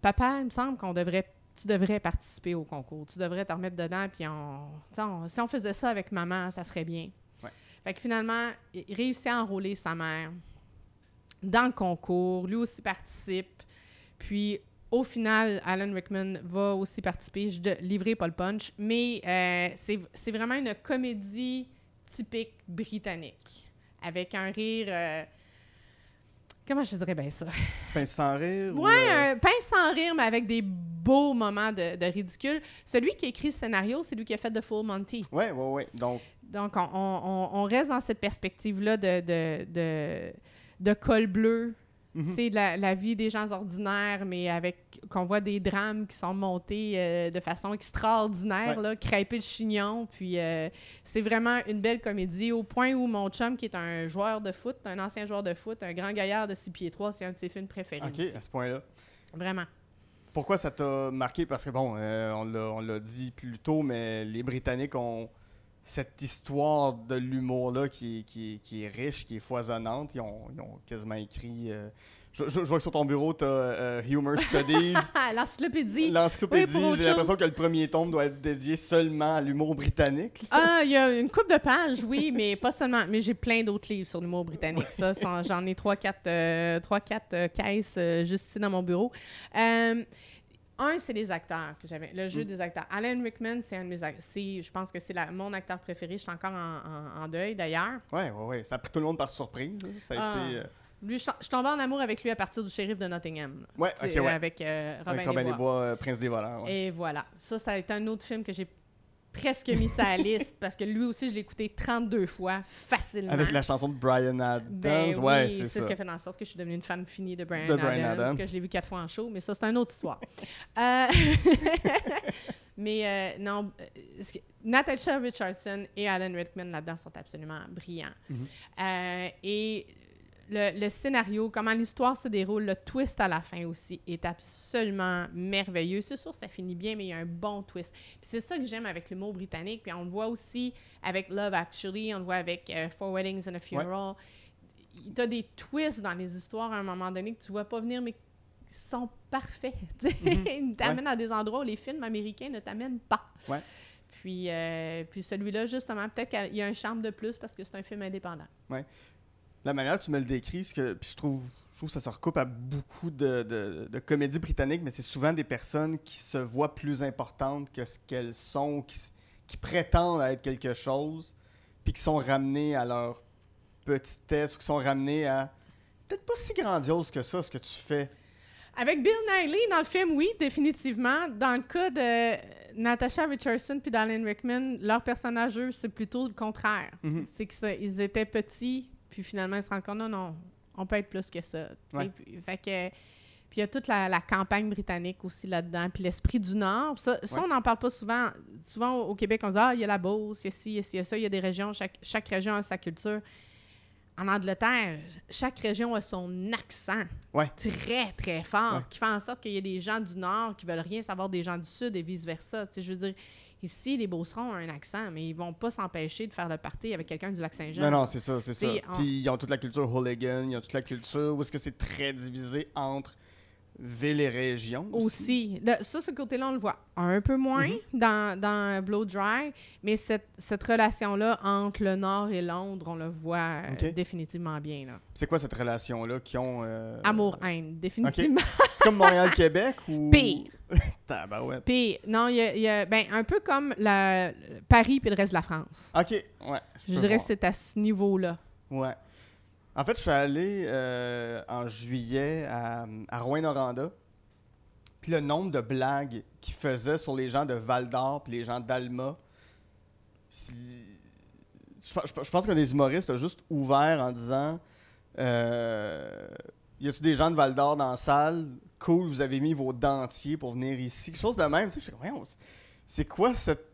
S3: papa, il me semble qu'on devrait, tu devrais participer au concours. Tu devrais te remettre dedans, puis on, si on faisait ça avec maman, ça serait bien.
S2: Ouais.
S3: Fait que finalement, il réussit à enrôler sa mère dans le concours. Lui aussi participe. Puis, au final, Alan Rickman va aussi participer. Je pas le punch, mais euh, c'est vraiment une comédie typique britannique, avec un rire... euh, comment je dirais bien ça?
S2: Pince sans rire ou,
S3: Ouais,
S2: euh,
S3: un pince sans rire, mais avec des beaux moments de, de ridicule. Celui qui a écrit le scénario, c'est lui qui a fait The Full Monty.
S2: Ouais, ouais, ouais. Donc,
S3: Donc, on, on- on reste dans cette perspective-là de, de, de, de col bleu.
S2: Mhm.
S3: Sais, la, la vie des gens ordinaires, mais avec qu'on voit des drames qui sont montés euh, de façon extraordinaire,
S2: Ouais.
S3: là, crêper le chignon. Puis euh, c'est vraiment une belle comédie au point où mon chum, qui est un joueur de foot, un ancien joueur de foot, un grand gaillard de 6 pieds 3, c'est un de ses films préférés.
S2: Ok,
S3: aussi.
S2: à ce point-là.
S3: Vraiment.
S2: Pourquoi ça t'a marqué? Parce que, bon, euh, on l'a- on l'a dit plus tôt, mais les Britanniques ont cette histoire de l'humour-là qui, est- qui, qui est riche, qui est foisonnante. Ils ont, ils ont quasiment écrit... euh, je, je- je vois que sur ton bureau, tu as Humor Studies,
S3: Ah, l'encyclopédie!
S2: l'encyclopédie.
S3: Oui,
S2: J'ai l'impression que le premier tome doit être dédié seulement à l'humour britannique.
S3: Ah, il y a une coupe de pages, oui, mais pas seulement. Mais j'ai plein d'autres livres sur l'humour britannique. Ça, j'en ai trois, quatre, euh, trois, quatre euh, caisses euh, juste ici dans mon bureau. Un, c'est les acteurs que j'avais. Le jeu
S2: Mm.
S3: des acteurs. Alan Rickman, c'est un de mes acteurs. Je pense que c'est mon acteur préféré. Je suis encore en, en- en deuil, d'ailleurs.
S2: Ouais, ouais, ouais. Ça a pris tout le monde par surprise. là. Ça a
S3: Ah.
S2: été... euh,
S3: Lui, je je tombée en amour avec lui à partir du shérif de Nottingham. là.
S2: Ouais,
S3: Tu
S2: ok,
S3: sais,
S2: ouais.
S3: Avec euh, Robin,
S2: Avec Robin
S3: des
S2: Bois, euh, Prince des voleurs. ouais.
S3: Et voilà. Ça, ça a été un autre film que j'ai presque mis sur la liste parce que lui aussi, je l'ai écouté 32 fois facilement.
S2: Avec la chanson de Brian Adams.
S3: Ben
S2: ouais,
S3: oui,
S2: c'est
S3: c'est
S2: ça.
S3: ce qui a fait en sorte que je suis devenue une fan finie de Brian,
S2: De Bryan
S3: Adams,
S2: Adams.
S3: que je l'ai vu quatre fois en show, mais ça, c'est une autre histoire. Euh, mais euh, non, euh, que- Natasha Richardson et Alan Rickman là-dedans sont absolument brillants.
S2: Mhm.
S3: Euh, et le, le scénario, comment l'histoire se déroule, le twist à la fin aussi est absolument merveilleux. C'est sûr, ça finit bien, mais il y a un bon twist. Puis c'est ça que j'aime avec l'humour britannique. Puis on le voit aussi avec Love Actually, on le voit avec euh, Four Weddings and a Funeral. Tu as des twists dans les histoires à un moment donné que tu vois pas venir, mais qui sont parfaits.
S2: Mhm.
S3: Ils t'amènent à des endroits où les films américains ne t'amènent pas.
S2: Ouais.
S3: Puis, euh, puis celui-là, justement, peut-être qu'il y a un charme de plus parce que c'est un film indépendant.
S2: La manière que tu me le décris, que puis je trouve, je trouve que ça se recoupe à beaucoup de, de- de comédies britanniques, mais c'est souvent des personnes qui se voient plus importantes que ce qu'elles sont, qui, prétendent être quelque chose, puis qui sont ramenées à leur petitesse ou qui sont ramenées à peut-être pas si grandiose que ça, ce que tu fais.
S3: Avec Bill Nighy, dans le film, oui, définitivement. Dans le cas de Natasha Richardson puis d'Alan Rickman, leur personnage, eux, c'est plutôt le contraire.
S2: Mhm.
S3: C'est qu'ils étaient petits, puis finalement, ils se rendent compte, non, non, on peut être plus que ça.
S2: Ouais.
S3: Puis, fait que... Puis il y a toute la, la campagne britannique aussi là-dedans, puis l'esprit du Nord. Ça, ça,
S2: Ouais.
S3: on n'en parle pas souvent. Souvent, au Québec, on dit « Ah, il y a la Beauce, il y a ci, il y a ci, il y a ça. Il y a des régions, chaque, chaque région a sa culture. » En Angleterre, chaque région a son accent
S2: Ouais.
S3: très, très fort,
S2: Ouais.
S3: qui fait en sorte qu'il y a des gens du Nord qui veulent rien savoir des gens du Sud et vice-versa. Tu sais, je veux dire, ici, les Beaucerons ont un accent, mais ils vont pas s'empêcher de faire le party avec quelqu'un du Lac-Saint-Jean.
S2: Non, non, c'est ça, c'est ça.
S3: On-
S2: Puis ils ont toute la culture hooligan, ils ont toute la culture où est-ce que c'est très divisé entre ville et région.
S3: Aussi. Le- ça, ce côté-là, on le voit un peu moins
S2: Mhm.
S3: dans, dans Blow Dry, mais cette, cette relation-là entre le Nord et Londres, on le voit euh, définitivement bien.
S2: C'est quoi cette relation-là qui ont. euh,
S3: Amour-haine, définitivement.
S2: C'est comme Montréal-Québec ou.
S3: Pire.
S2: Tabarouette.
S3: Puis, non, il y a, il y a- ben, un peu comme la, Paris puis le reste de la France.
S2: Ok, ouais.
S3: Je dirais
S2: voir.
S3: que c'est à ce niveau-là.
S2: Ouais. En fait, je suis allé euh, en juillet à, à Rouen-Noranda. Puis le nombre de blagues qu'ils faisaient sur les gens de Val d'Or puis les gens d'Alma. Je, je pense qu'un des humoristes a juste ouvert en disant euh, Y a-tu des gens de Val d'Or dans la salle? Cool, vous avez mis vos dentiers pour venir ici. Quelque chose de même. Tu sais, c'est- quoi cette,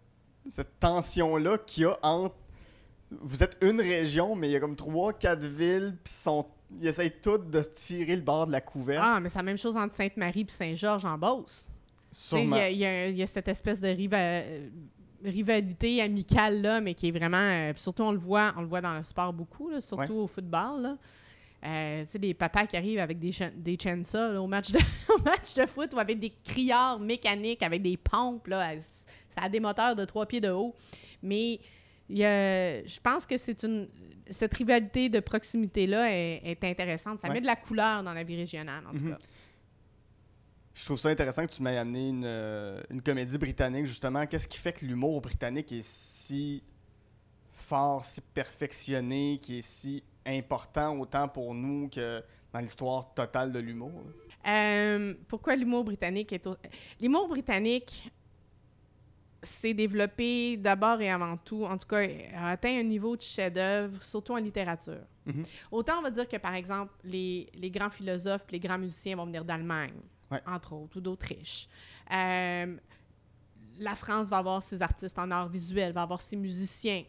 S2: cette tension-là qu'il y a entre vous êtes une région, mais il y a comme trois, quatre villes, puis sont, ils essayent toutes de tirer le bord de la couverte.
S3: Ah, mais c'est la même chose entre Sainte-Marie et Saint-Georges en Beauce. Il y, y a- il y a cette espèce de riva- euh, rivalité amicale là, mais qui est vraiment. euh, surtout, on le voit, on le voit dans le sport beaucoup, là, surtout au football. Là. Euh, tu sais, des papas qui arrivent avec des, des chainsaws là, au, match de, au match de foot ou avec des criards mécaniques, avec des pompes. Là, ça a des moteurs de trois pieds de haut. Mais a- je pense que c'est une. Cette rivalité de proximité-là est, est intéressante. Ça
S2: Ouais.
S3: met de la couleur dans la vie régionale, en tout
S2: Mhm.
S3: cas.
S2: Je trouve ça intéressant que tu m'aies amené une, euh, une comédie britannique, justement. Qu'est-ce qui fait que l'humour britannique est si fort, si perfectionné, qui est si important autant pour nous que dans l'histoire totale de l'humour?
S3: Euh, pourquoi l'humour britannique est... au- L'humour britannique s'est développé d'abord et avant tout, en tout cas, a atteint un niveau de chef-d'œuvre, surtout en littérature.
S2: Mhm.
S3: Autant on va dire que, par exemple, les, les grands philosophes, les grands musiciens vont venir d'Allemagne,
S2: Ouais.
S3: entre autres, ou d'Autriche. Euh, la France va avoir ses artistes en art visuel, va avoir ses musiciens.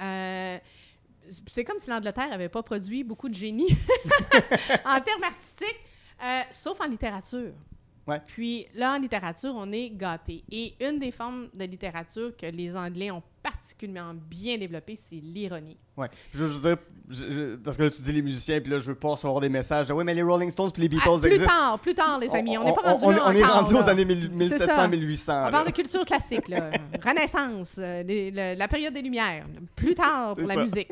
S3: Euh, c'est comme si l'Angleterre n'avait pas produit beaucoup de génie en termes artistiques, euh, sauf en littérature.
S2: Ouais.
S3: Puis là, en littérature, on est gâté. Et une des formes de littérature que les Anglais ont particulièrement bien développée, c'est l'ironie.
S2: Ouais. Je veux juste dire, je- je- parce que là, tu dis les musiciens, puis là, je veux pas recevoir des messages de oui, mais les Rolling Stones puis les Beatles
S3: Ah, plus
S2: existent.
S3: tard, plus tard, les amis. On n'est pas rendu
S2: on,
S3: là
S2: on est rendu aux années 1000
S3: C'est ça.
S2: 1700-1800.
S3: On parle de culture classique, là. Renaissance, euh, les- le- la période des Lumières. Plus tard pour la
S2: ça.
S3: musique.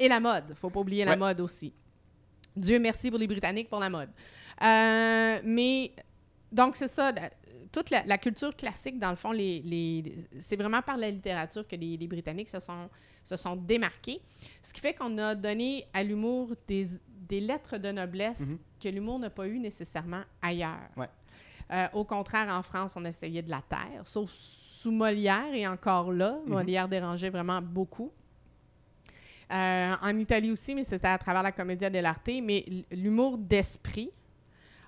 S3: Et la mode. faut pas oublier la mode aussi. Dieu merci pour les Britanniques pour la mode. Euh, mais, donc, c'est ça. la- toute la, la culture classique, dans le fond, les, les- c'est vraiment par la littérature que les, les Britanniques se sont, se sont démarqués. Ce qui fait qu'on a donné à l'humour des, des lettres de noblesse
S2: Mhm.
S3: que l'humour n'a pas eu nécessairement ailleurs.
S2: Ouais.
S3: Euh, au contraire, en France, on essayait de la terre, sauf sous Molière, et encore là,
S2: Mhm.
S3: Molière dérangeait vraiment beaucoup. Euh, en Italie aussi, mais c'était à travers la Commedia dell'arte, mais l'humour d'esprit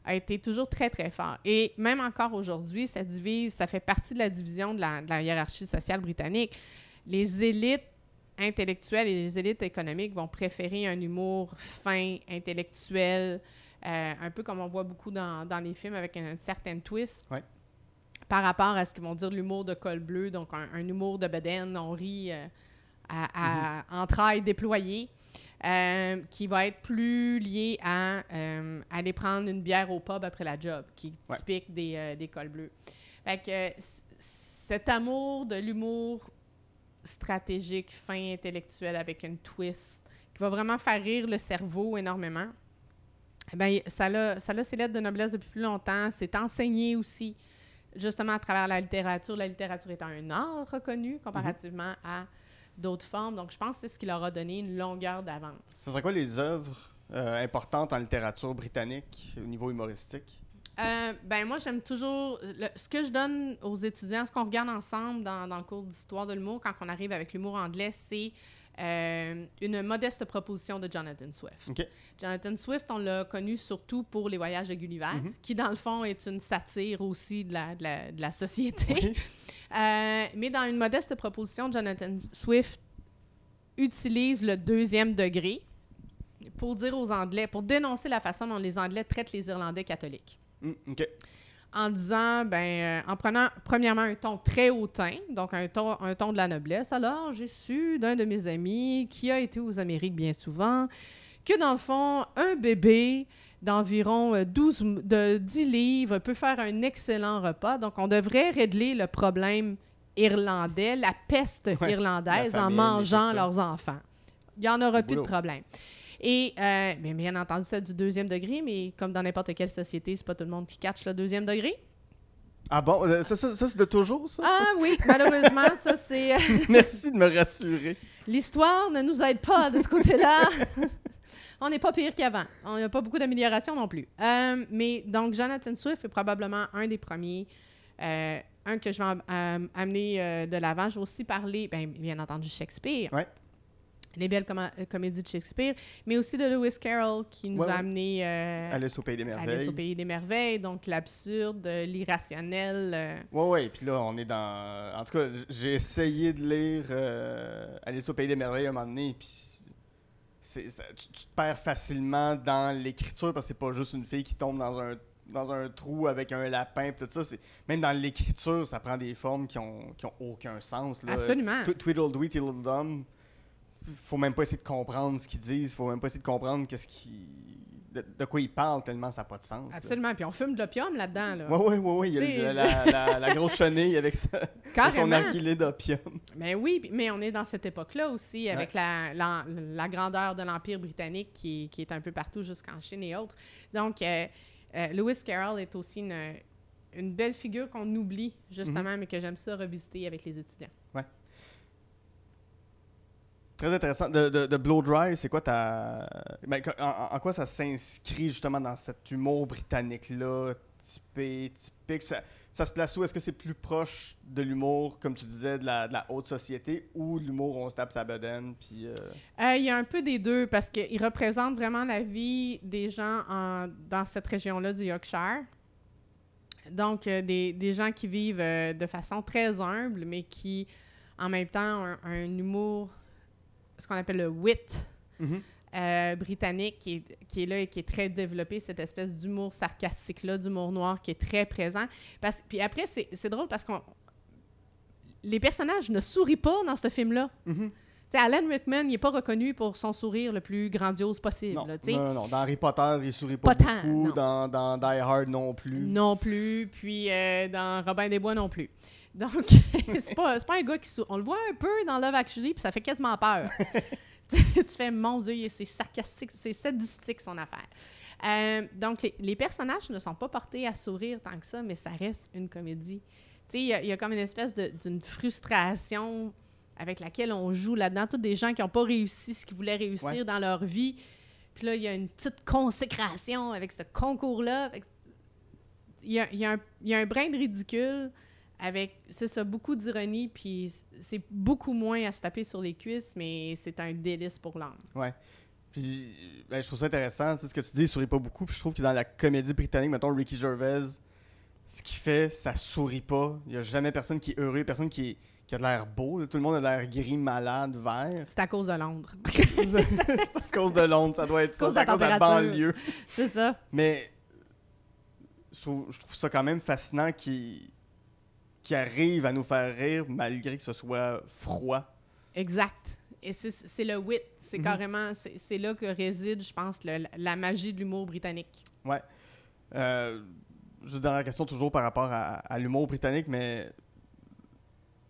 S3: a été toujours très, très fort. Et même encore aujourd'hui, ça divise, ça fait partie de la division de la, de la hiérarchie sociale britannique. Les élites intellectuelles et les élites économiques vont préférer un humour fin, intellectuel, euh, un peu comme on voit beaucoup dans, dans les films avec un, certain twist.
S2: Ouais.
S3: Par rapport à ce qu'ils vont dire l'humour de col bleu, donc un, un humour de bedaine, on rit euh, à, à entrailles déployées, euh, qui va être plus lié à euh, aller prendre une bière au pub après la job, qui est
S2: Ouais.
S3: typique des, euh, des cols bleus. Fait que c- cet amour de l'humour stratégique, fin, intellectuel, avec une twist, qui va vraiment faire rire le cerveau énormément, eh ben, ça a, ça a ses lettres de noblesse depuis plus longtemps. C'est enseigné aussi, justement, à travers la littérature. La littérature étant un art reconnu comparativement à d'autres formes. Donc, je pense que c'est ce qui leur a donné une longueur d'avance.
S2: Ce serait quoi les œuvres euh, importantes en littérature britannique au niveau humoristique?
S3: Euh, ben moi, j'aime toujours... le- ce que je donne aux étudiants, ce qu'on regarde ensemble dans, dans le cours d'histoire de l'humour, quand on arrive avec l'humour anglais, c'est euh, une modeste proposition de Jonathan Swift. Jonathan Swift, on l'a connu surtout pour Les Voyages de Gulliver,
S2: Mhm.
S3: qui, dans le fond, est une satire aussi de la, de la, de la société. Euh, mais dans une modeste proposition, Jonathan Swift utilise le deuxième degré pour dire aux Anglais, pour dénoncer la façon dont les Anglais traitent les Irlandais catholiques.
S2: OK.
S3: En disant, ben, euh, en prenant premièrement un ton très hautain, donc un ton, un ton de la noblesse. Alors, j'ai su d'un de mes amis qui a été aux Amériques bien souvent que dans le fond, un bébé d'environ euh, 12, m- de 10 livres peut faire un excellent repas. Donc, on devrait régler le problème irlandais, la peste
S2: Ouais,
S3: irlandaise,
S2: la
S3: en mangeant leurs enfants. Il n'y en aura plus de problème. Et euh, bien, bien entendu, c'est du deuxième degré, mais comme dans n'importe quelle société, c'est pas tout le monde qui catch le deuxième degré.
S2: Ah bon, euh, ça, ça- ça, c'est de toujours, ça?
S3: Ah oui, malheureusement, ça c'est... euh,
S2: Merci de me rassurer.
S3: L'histoire ne nous aide pas de ce côté-là. On n'est pas pire qu'avant. On n'a pas beaucoup d'amélioration non plus. Euh, mais donc, Jonathan Swift est probablement un des premiers, euh, un que je vais am- am- amener de l'avant. Je vais aussi parler, ben, bien entendu, Shakespeare.
S2: Ouais.
S3: Les belles euh, comédies de Shakespeare, mais aussi de Lewis Carroll qui nous
S2: Ouais,
S3: a amené euh,
S2: Alice au Pays des
S3: Alice
S2: Merveilles.
S3: au Pays des Merveilles, donc l'absurde, euh, l'irrationnel. euh,
S2: Ouais, ouais, puis là, on est dans. En tout cas, j'ai essayé de lire euh, Alice au Pays des Merveilles un moment donné, puis ça- tu, tu te perds facilement dans l'écriture parce que c'est pas juste une fille qui tombe dans un dans un trou avec un lapin pis tout ça même dans l'écriture ça prend des formes qui ont, qui ont aucun sens là.
S3: Absolument.
S2: Tw- Tweedledee Tweedledum faut même pas essayer de comprendre ce qu'ils disent faut même pas essayer de comprendre qu'est-ce qui de, de quoi ils parlent tellement ça n'a pas de sens là.
S3: Absolument. Puis on fume de l'opium là-dedans. Là.
S2: Ouais, ouais, ouais, ouais. Il y a le- la, la- la grosse chenille avec, sa- avec son narguilé d'opium.
S3: Mais oui, puis- mais on est dans cette époque-là aussi, avec la, la, la grandeur de l'Empire britannique qui, qui est un peu partout jusqu'en Chine et autres. Donc, euh, euh, Lewis Carroll est aussi une, une belle figure qu'on oublie, justement, mais que j'aime ça revisiter avec les étudiants.
S2: Très intéressant. De, de, Blow Dry, c'est quoi ta. Ben, en, quoi ça s'inscrit justement dans cet humour britannique-là, typé, typique? Ça- se place où? Est-ce que c'est plus proche de l'humour, comme tu disais, de la, haute société, ou l'humour on se tape sa bedaine, euh,
S3: Euh, Il y a un peu des deux parce qu'il représente vraiment la vie des gens en- dans cette région-là du Yorkshire. Donc, euh, des, des gens qui vivent de façon très humble, mais qui, en même temps, ont un humour, ce qu'on appelle le wit
S2: mhm.
S3: euh, britannique, qui est, qui est là et qui est très développé, cette espèce d'humour sarcastique-là, d'humour noir qui est très présent. Parce, puis après, c'est drôle parce qu'on les personnages ne sourient pas dans ce film-là. Tu sais, Alan Rickman, il n'est pas reconnu pour son sourire le plus grandiose possible.
S2: Non,
S3: là,
S2: non, non. Dans Harry Potter, il sourit pas,
S3: Pas tant,
S2: beaucoup.
S3: non.
S2: Dans, dans Die Hard, non plus.
S3: Non plus. Puis euh, dans Robin des Bois non plus. Donc, c'est pas, pas un gars qui sourit. On le voit un peu dans Love Actually, puis ça fait quasiment peur. tu fais, mon Dieu, c'est sarcastique, c'est sadistique son affaire. Euh, donc, les, les personnages ne sont pas portés à sourire tant que ça, mais ça reste une comédie. Tu sais, il y, y a comme une espèce de- d'une frustration avec laquelle on joue là-dedans. Tous des gens qui n'ont pas réussi ce qu'ils voulaient réussir
S2: Ouais.
S3: dans leur vie. Puis là, il y a une petite consécration avec ce concours-là. Il y a, y a y a un brin de ridicule avec, c'est ça, beaucoup d'ironie, puis c'est beaucoup moins à se taper sur les cuisses, mais c'est un délice pour l'âme.
S2: Ouais. Puis, ben, je trouve ça intéressant, sais, ce que tu dis, il sourit pas beaucoup. Puis je trouve que dans la comédie britannique, mettons Ricky Gervais, ce qu'il fait, ça sourit pas. Il y a jamais personne qui est heureux, personne qui, est- qui a de l'air beau. Tout le monde a l'air gris, malade, vert.
S3: C'est à cause de Londres.
S2: c'est à cause de Londres, ça doit être ça. C'est à
S3: de
S2: cause de la banlieue.
S3: c'est ça.
S2: Mais je trouve, je trouve ça quand même fascinant qu'il qu'il arrive à nous faire rire malgré que ce soit froid.
S3: Exact. Et c'est le wit. C'est
S2: Mhm.
S3: carrément, c'est là que réside, je pense, le- la magie de l'humour britannique.
S2: Ouais. Euh, juste dernière question, toujours par rapport à, à l'humour britannique, mais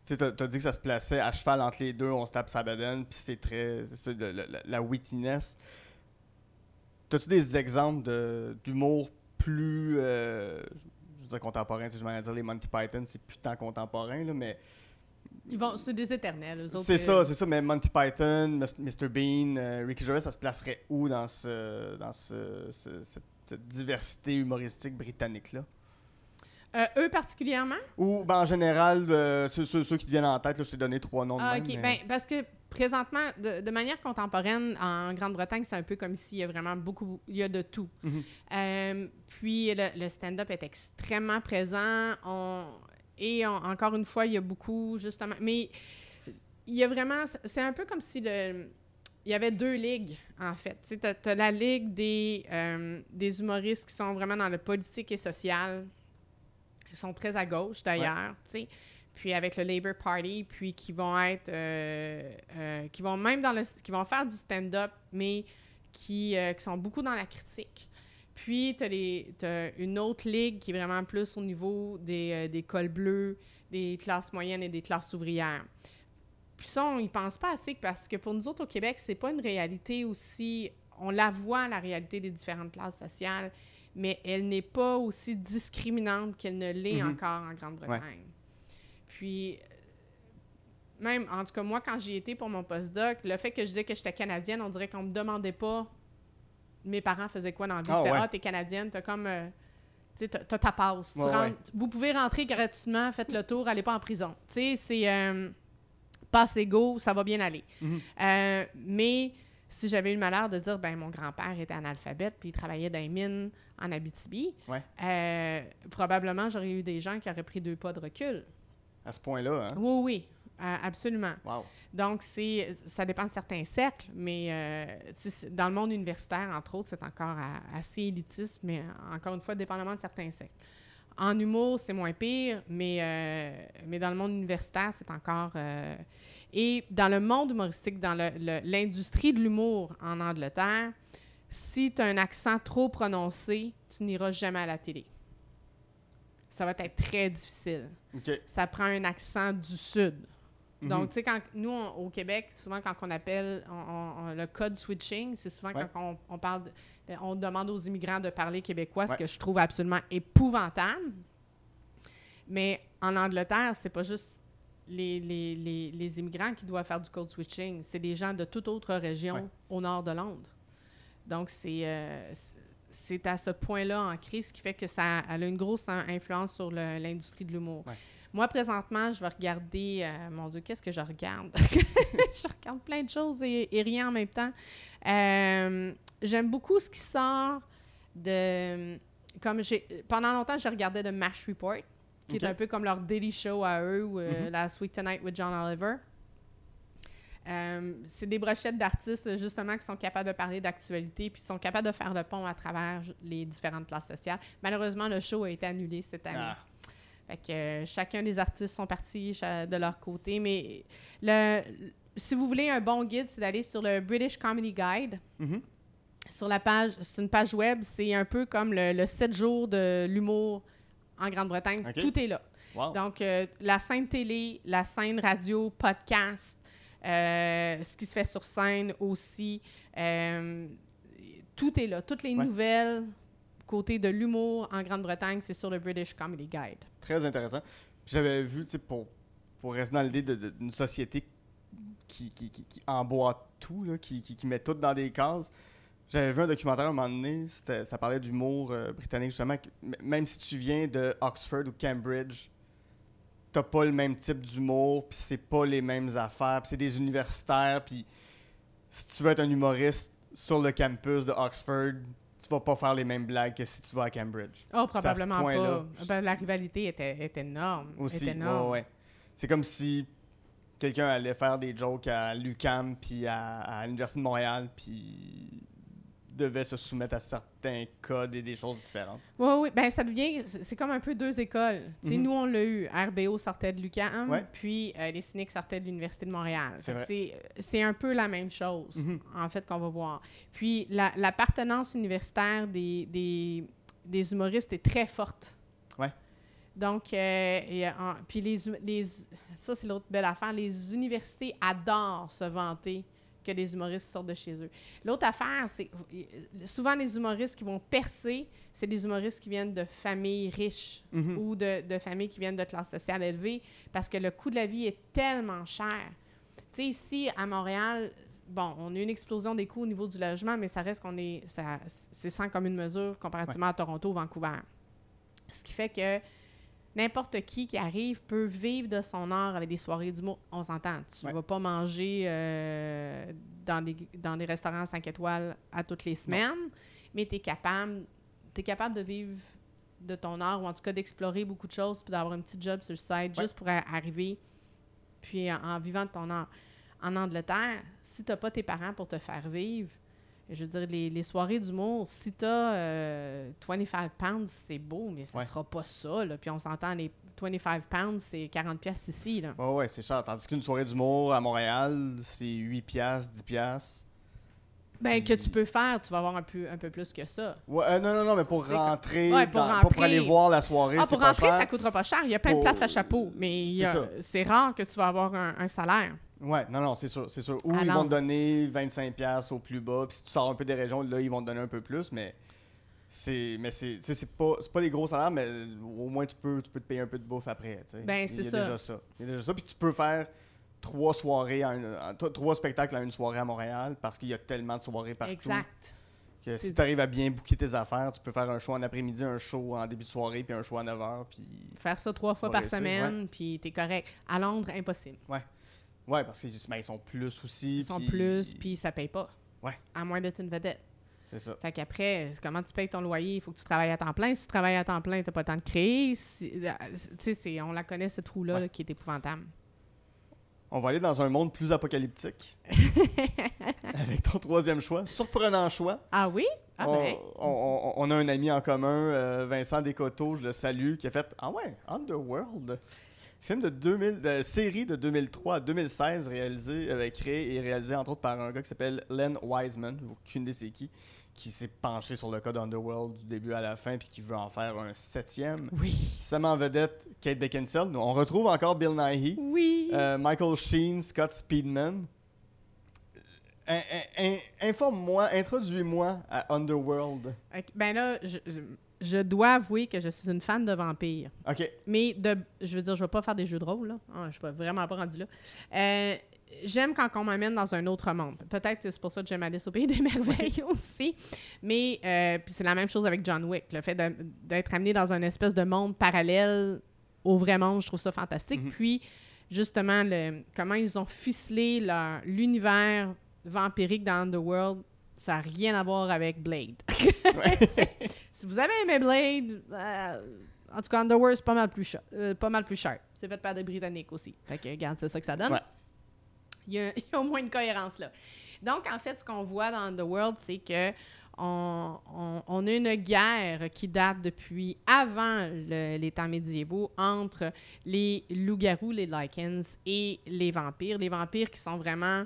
S2: tu t'as t'as dit que ça se plaçait à cheval entre les deux, on se tape sa bedaine, puis c'est très. C'est la, la wittiness. T'as-tu des exemples de- d'humour plus. euh, dire contemporain, je m'allais dire les Monty Python, c'est plus tant contemporain, là, mais.
S3: Ils vont, c'est des éternels, eux autres.
S2: C'est
S3: euh,
S2: ça, c'est ça, mais Monty Python, Mr. Bean, euh, Ricky Gervais, ça se placerait où dans, ce, dans ce, ce- cette, diversité humoristique britannique-là?
S3: Euh, eux particulièrement?
S2: Ou ben, en général, euh, ceux, ceux- ceux qui te viennent en tête, là, je t'ai donné trois noms de
S3: Ah,
S2: même,
S3: OK.
S2: mais-
S3: Ben, parce que présentement, de, de manière contemporaine, en Grande-Bretagne, c'est un peu comme s'il y a vraiment beaucoup, il y a de tout.
S2: Mhm.
S3: Euh, puis le, le stand-up est extrêmement présent. On, et on- encore une fois, il y a beaucoup, justement. Mais il y a vraiment. C'est un peu comme si le. Il y avait deux ligues, en fait. Tu as, la ligue des, euh, des humoristes qui sont vraiment dans le politique et social. Ils sont très à gauche, d'ailleurs, tu sais. Puis avec le Labour Party, puis qui vont être... euh, euh, qui vont même dans le... qui vont faire du stand-up, mais qui, euh, qui sont beaucoup dans la critique. Puis, tu as, une autre ligue qui est vraiment plus au niveau des, des cols bleus, des classes moyennes et des classes ouvrières. Puis ça, on n'y pense pas assez parce que pour nous autres au Québec, c'est pas une réalité aussi. On la voit, la réalité des différentes classes sociales, mais elle n'est pas aussi discriminante qu'elle ne l'est
S2: Mhm.
S3: encore en Grande-Bretagne. Puis, euh, même, en tout cas, moi, quand j'y étais pour mon postdoc, le fait que je disais que j'étais canadienne, on dirait qu'on me demandait pas mes parents faisaient quoi dans la vie.
S2: Ah,
S3: C'était
S2: ouais.
S3: Ah, t'es canadienne, t'as comme. euh, tu sais, t'as ta passe.
S2: Ouais, ouais.
S3: Vous pouvez rentrer gratuitement, faites le tour, allez pas en prison. Tu sais, c'est. Euh, passe go, ça va bien aller.
S2: Mhm.
S3: Euh, mais si j'avais eu le malheur de dire, ben mon grand-père était analphabète puis il travaillait dans les mines en Abitibi, probablement j'aurais eu des gens qui auraient pris deux pas de recul.
S2: À ce point-là, hein?
S3: Oui, oui, euh, absolument.
S2: Wow.
S3: Donc, c'est, ça dépend de certains cercles, mais euh, dans le monde universitaire, entre autres, c'est encore à- assez élitiste, mais encore une fois, dépendamment de certains cercles. En humour, c'est moins pire, mais, euh, mais dans le monde universitaire, c'est encore... euh, et dans le monde humoristique, dans l'industrie de l'humour en Angleterre, si tu as un accent trop prononcé, tu n'iras jamais à la télé. Ça va être très difficile ça prend un accent du sud.
S2: Mhm.
S3: Donc, tu sais, quand nous, on- au Québec, souvent, quand on appelle on- on- on- le code switching, c'est souvent
S2: Ouais.
S3: quand on, parle, de- on demande aux immigrants de parler québécois, ce que je trouve absolument épouvantable. Mais en Angleterre, c'est pas juste les, les, les, les immigrants qui doivent faire du code switching, c'est des gens de toute autre région
S2: Ouais.
S3: au nord de Londres. Donc, c'est euh, c'est- à ce point-là ancré, ce qui fait que ça elle a une grosse in- influence sur l'industrie de l'humour.
S2: Ouais.
S3: Moi, présentement, je vais regarder... euh, mon Dieu, qu'est-ce que je regarde? je regarde plein de choses et, et rien en même temps. Euh, J'aime beaucoup ce qui sort de... Comme j'ai... Pendant longtemps, je regardais de MASH Report, qui est un peu comme leur daily show à eux, ou euh,
S2: Mhm.
S3: la Sweet Tonight with John Oliver. Euh, c'est des brochettes d'artistes justement qui sont capables de parler d'actualité puis qui sont capables de faire le pont à travers les différentes classes sociales. Malheureusement, le show a été annulé cette année.
S2: Ah.
S3: Fait que euh, chacun des artistes sont partis de leur côté. Mais le, si vous voulez un bon guide, c'est d'aller sur le British Comedy Guide.
S2: Mhm.
S3: Sur la page, c'est une page web, c'est un peu comme le, le 7 jours de l'humour en Grande-Bretagne. Tout est là.
S2: Wow.
S3: Donc, euh, la scène télé, la scène radio, podcast, ce qui se fait sur scène aussi, euh, tout est là. Toutes les
S2: Ouais.
S3: nouvelles côté de l'humour en Grande-Bretagne, c'est sur le British Comedy Guide.
S2: Très intéressant. J'avais vu, pour, pour rester dans l'idée d'une société qui, qui, qui, qui emboîte tout, là, qui, met tout dans des cases. J'avais vu un documentaire à un moment donné, ça parlait d'humour euh, britannique, justement. que même si tu viens de Oxford ou Cambridge, t'as pas le même type d'humour, puis c'est pas les mêmes affaires, puis c'est des universitaires, puis si tu veux être un humoriste sur le campus de Oxford, tu vas pas faire les mêmes blagues que si tu vas à Cambridge.
S3: Oh,
S2: à
S3: probablement pas. Ben, la rivalité était, est énorme.
S2: Aussi,
S3: est énorme.
S2: ouais, ouais. C'est comme si quelqu'un allait faire des jokes à l'UCAM puis à, à l'Université de Montréal puis devait se soumettre à certains codes et des choses différentes.
S3: Oui, oui. Ben, ça devient. c'est- comme un peu deux écoles. Sais,
S2: Mhm.
S3: Nous, on l'a eu. RBO sortait de l'UQAM,
S2: Ouais.
S3: puis euh, les cyniques sortaient de l'Université de Montréal.
S2: C'est
S3: C'est un peu la même chose,
S2: Mhm.
S3: en fait, qu'on va voir. Puis la- l'appartenance universitaire des, des, des humoristes est très forte.
S2: Ouais.
S3: Donc, euh, et, en- puis les, les, ça, c'est l'autre belle affaire. Les universités adorent se vanter que des humoristes sortent de chez eux. L'autre affaire, c'est euh, souvent les humoristes qui vont percer, c'est des humoristes qui viennent de familles riches
S2: Mhm.
S3: ou de, de familles qui viennent de classe sociale élevée parce que le coût de la vie est tellement cher. Tu sais, ici, à Montréal, bon, on a eu une explosion des coûts au niveau du logement, mais ça reste qu'on est. C'est sans commune mesure comparativement à Toronto ou Vancouver. Ce qui fait que n'importe qui qui arrive peut vivre de son art avec des soirées d'humour. On s'entend. Tu ne
S2: Ouais.
S3: vas pas manger euh, dans, des, dans des restaurants 5 étoiles à toutes les semaines, mais tu es capable, es capable de vivre de ton art ou en tout cas d'explorer beaucoup de choses puis d'avoir un petit job sur le site
S2: Ouais.
S3: juste pour arriver puis en, en vivant de ton art. En Angleterre, si tu n'as pas tes parents pour te faire vivre, je veux dire, les, les soirées d'humour, si tu as 25 pounds, c'est beau, mais ça
S2: Ouais.
S3: sera pas ça. Là. Puis on s'entend, les 25 pounds, c'est 40 pièces ici. Là.
S2: Ouais, ouais, c'est cher. Tandis qu'une soirée d'humour à Montréal, c'est 8 piastres, 10 piastres.
S3: Ben, que tu peux faire, tu vas avoir un peu, un peu plus que ça.
S2: Ouais, euh, non, non, non, mais pour rentrer,
S3: Ouais, pour
S2: dans- pas
S3: rentrer.
S2: pour aller voir la soirée,
S3: Ah, pour
S2: pas
S3: rentrer,
S2: cher.
S3: ça coûtera pas cher. Il y a plein de places à chapeau, mais
S2: C'est
S3: rare que tu vas avoir un, un salaire.
S2: Ouais, non, non, c'est sûr, c'est sûr. Ou
S3: À
S2: ils vont te donner 25$ piastres au plus bas, puis si tu sors un peu des régions, là, ils vont te donner un peu plus, mais c'est mais c'est c'est pas c'est pas des gros salaires mais au moins tu peux tu peux te payer un peu de bouffe après, tu sais.
S3: Ben,
S2: Il y a
S3: ça.
S2: déjà ça. Il y a déjà ça puis tu peux faire trois soirées une- trois spectacles en une soirée à Montréal parce qu'il y a tellement de soirées partout
S3: Exact.
S2: que si tu arrives à bien booker tes affaires, tu peux faire un show en après-midi, un show en début de soirée puis un show à 9h puis
S3: Faire ça trois fois par semaine, puis t'es correct. À Londres, impossible.
S2: ouais parce qu'ils ben, ils sont plus aussi
S3: Ils sont plus, puis ça paye pas.
S2: Ouais.
S3: À moins d'être une vedette.
S2: c'est ça.
S3: Fait qu'après, comment tu payes ton loyer? Il faut que tu travailles à temps plein. Si tu travailles à temps plein, t'as pas le temps de créer. Euh, Tu sais, on la connaît, cette trou-là,
S2: Ouais.
S3: là, qui est épouvantable.
S2: On va aller dans un monde plus apocalyptique. avec ton troisième choix. Surprenant choix.
S3: Ah oui? Ah
S2: on,
S3: ben.
S2: on- on- on a un ami en commun, euh, Vincent Descoteaux, je le salue, qui a fait Ah ouais, Underworld. Film de 2000, de série de 2003 à 2016, réalisé, euh, créé et réalisé entre autres par un gars qui s'appelle Len Wiseman, aucune idée c'est qui, qui s'est penché sur le code Underworld du début à la fin puis qui veut en faire un septième.
S3: Oui.
S2: Sam en vedette Kate Beckinsale. On retrouve encore Bill Nighy.
S3: Oui.
S2: Euh, Michael Sheen, Scott Speedman. In- in- in- Informe-moi, introduis-moi à Underworld.
S3: Ben là, je, je- je dois avouer que je suis une fan de vampires.
S2: Ok,
S3: Mais de, je veux dire, je vais pas faire des jeux de rôle, là. Ah, je suis pas- vraiment pas rendu là. Euh, j'aime quand on m'amène dans un autre monde. Peut-être que c'est pour ça que j'aime Alice au Pays des Merveilles aussi. Mais euh, puis c'est la même chose avec John Wick. Le fait d'être amené dans un espèce de monde parallèle au vrai monde, je trouve ça fantastique.
S2: Mhm.
S3: Puis, justement, le, comment ils ont ficelé l'univers vampirique dans Underworld, ça n'a rien à voir avec Blade. si vous avez aimé Blade, euh, en tout cas, Underworld, c'est pas mal plus cher. euh, pas mal plus cher. C'est fait par des Britanniques aussi. Fait que, regarde, c'est ça que ça donne.
S2: Ouais.
S3: Il, y a, il y a au moins une cohérence là. Donc, en fait, ce qu'on voit dans Underworld, c'est que on, on- on a une guerre qui date depuis avant le- les temps médiévaux entre les loups-garous, les lichens et les vampires. Les vampires qui sont vraiment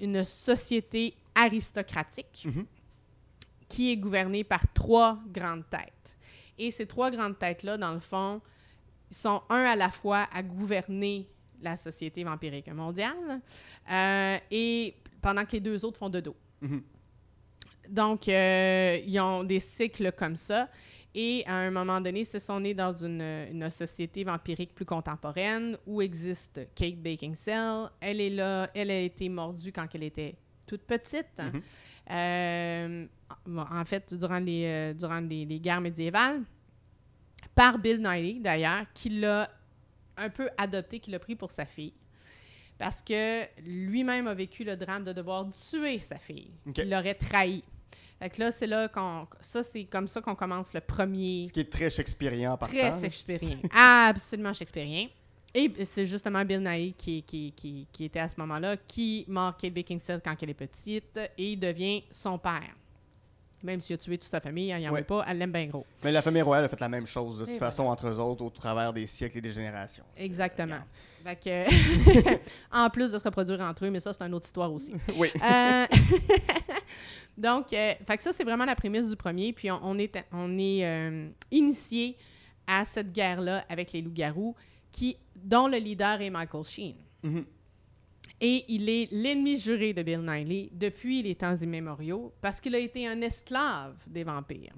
S3: une société aristocratique
S2: Mhm.
S3: Qui est gouvernée par trois grandes têtes. Et ces trois grandes têtes-là, dans le fond, sont un à la fois à gouverner la société vampirique mondiale euh, et pendant que les deux autres font de dos.
S2: Mhm.
S3: Donc, euh, ils ont des cycles comme ça. Et à un moment donné, c'est on est dans une, une société vampirique plus contemporaine où existe Kate Beckinsale. Elle est là, elle a été mordue quand elle était toute petite.
S2: Mhm.
S3: Euh, bon, en fait, durant les, euh, durant les, les guerres médiévales, par Bill Nighy, d'ailleurs, qui l'a un peu adopté, qui l'a pris pour sa fille. Parce que lui-même a vécu le drame de devoir tuer sa fille.
S2: Ok.
S3: Il l'aurait trahi. Fait que là, c'est là qu'on. Ça, c'est comme ça qu'on commence le premier.
S2: Ce qui est très shakespearien par
S3: Très shakespearien. Absolument shakespearien. Et c'est justement Bill Nighy qui, qui, qui, qui était à ce moment-là, qui mord Kate Beckinsale quand elle est petite et il devient son père. Même s'il a tué toute sa famille, elle n'en
S2: Ouais.
S3: veut pas, elle l'aime bien gros.
S2: Mais la famille royale a fait la même chose, de toute
S3: Et
S2: façon, entre eux autres, au travers des siècles et des générations.
S3: Exactement. Fait que, en plus de se reproduire entre eux, mais ça, c'est une autre histoire aussi.
S2: Oui.
S3: Euh, Donc, euh, fait que ça, c'est vraiment la prémisse du premier. Puis on, on est, on est euh, initié à cette guerre-là avec les loups-garous, qui, dont le leader est Michael Sheen.
S2: Mhm.
S3: Et il est l'ennemi juré de Bill Nighy depuis les temps immémoriaux parce qu'il a été un esclave des vampires.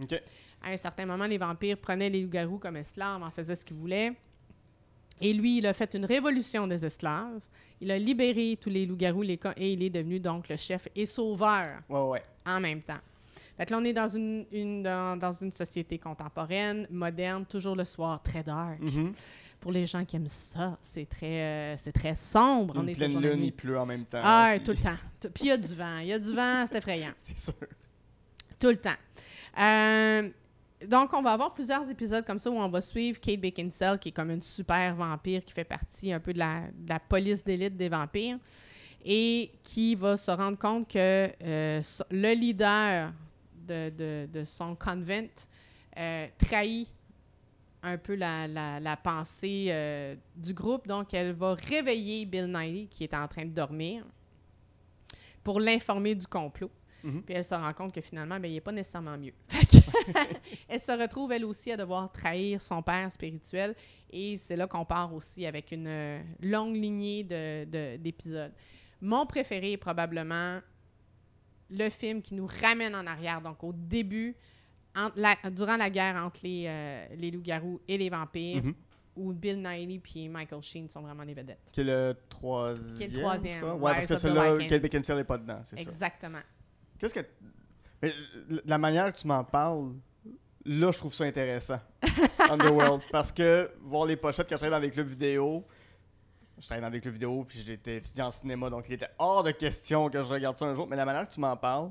S3: À un certain moment, les vampires prenaient les loups-garous comme esclaves, en faisaient ce qu'ils voulaient. Et lui, il a fait une révolution des esclaves. Il a libéré tous les loups-garous et il est devenu donc le chef et sauveur
S2: Ouais, ouais, ouais.
S3: en même temps. Fait que là, on est dans une, une- dans, dans une société contemporaine, moderne, toujours le soir, très dark.
S2: Mhm.
S3: Pour les gens qui aiment ça, c'est très, euh, c'est très sombre. on
S2: Une
S3: est
S2: pleine lune, il pleut en même temps.
S3: Ah,
S2: puis-
S3: tout le temps. Puis il y a du vent. Il y a du vent, c'est effrayant.
S2: C'est sûr.
S3: Tout le temps. Euh, donc, on va avoir plusieurs épisodes comme ça où on va suivre Kate Beckinsale, qui est comme une super vampire qui fait partie un peu de la, de la police d'élite des vampires et qui va se rendre compte que euh, le leader de, de- de son convent euh, trahit un peu la, la- la pensée euh, du groupe. Donc, elle va réveiller Bill Nighy, qui est en train de dormir, pour l'informer du complot.
S2: Mhm.
S3: Puis elle se rend compte que finalement, ben, il n'est pas nécessairement mieux. Elle se retrouve, elle aussi, à devoir trahir son père spirituel. Et c'est là qu'on part aussi avec une euh, longue lignée de- de- d'épisodes. Mon préféré est probablement le film qui nous ramène en arrière, donc au début, la- durant la guerre entre les, euh, les loups-garous et les vampires,
S2: Mhm.
S3: où Bill Nighy et Michael Sheen sont vraiment les vedettes.
S2: Qui est le troisième.
S3: Qui est le troisième,
S2: crois?
S3: ouais,
S2: Ouais, parce que celui-là. Kate Beckinsale n'est pas dedans, c'est ça.
S3: Exactement.
S2: Qu'est-ce que. Mais, la manière que tu m'en parles, là, je trouve ça intéressant. Underworld. Parce que voir les pochettes quand je dans des clubs vidéo, je travaillais dans des clubs vidéo, puis j'étais étudiant en cinéma, donc il était hors de question que je regarde ça un jour. Mais la manière que tu m'en parles,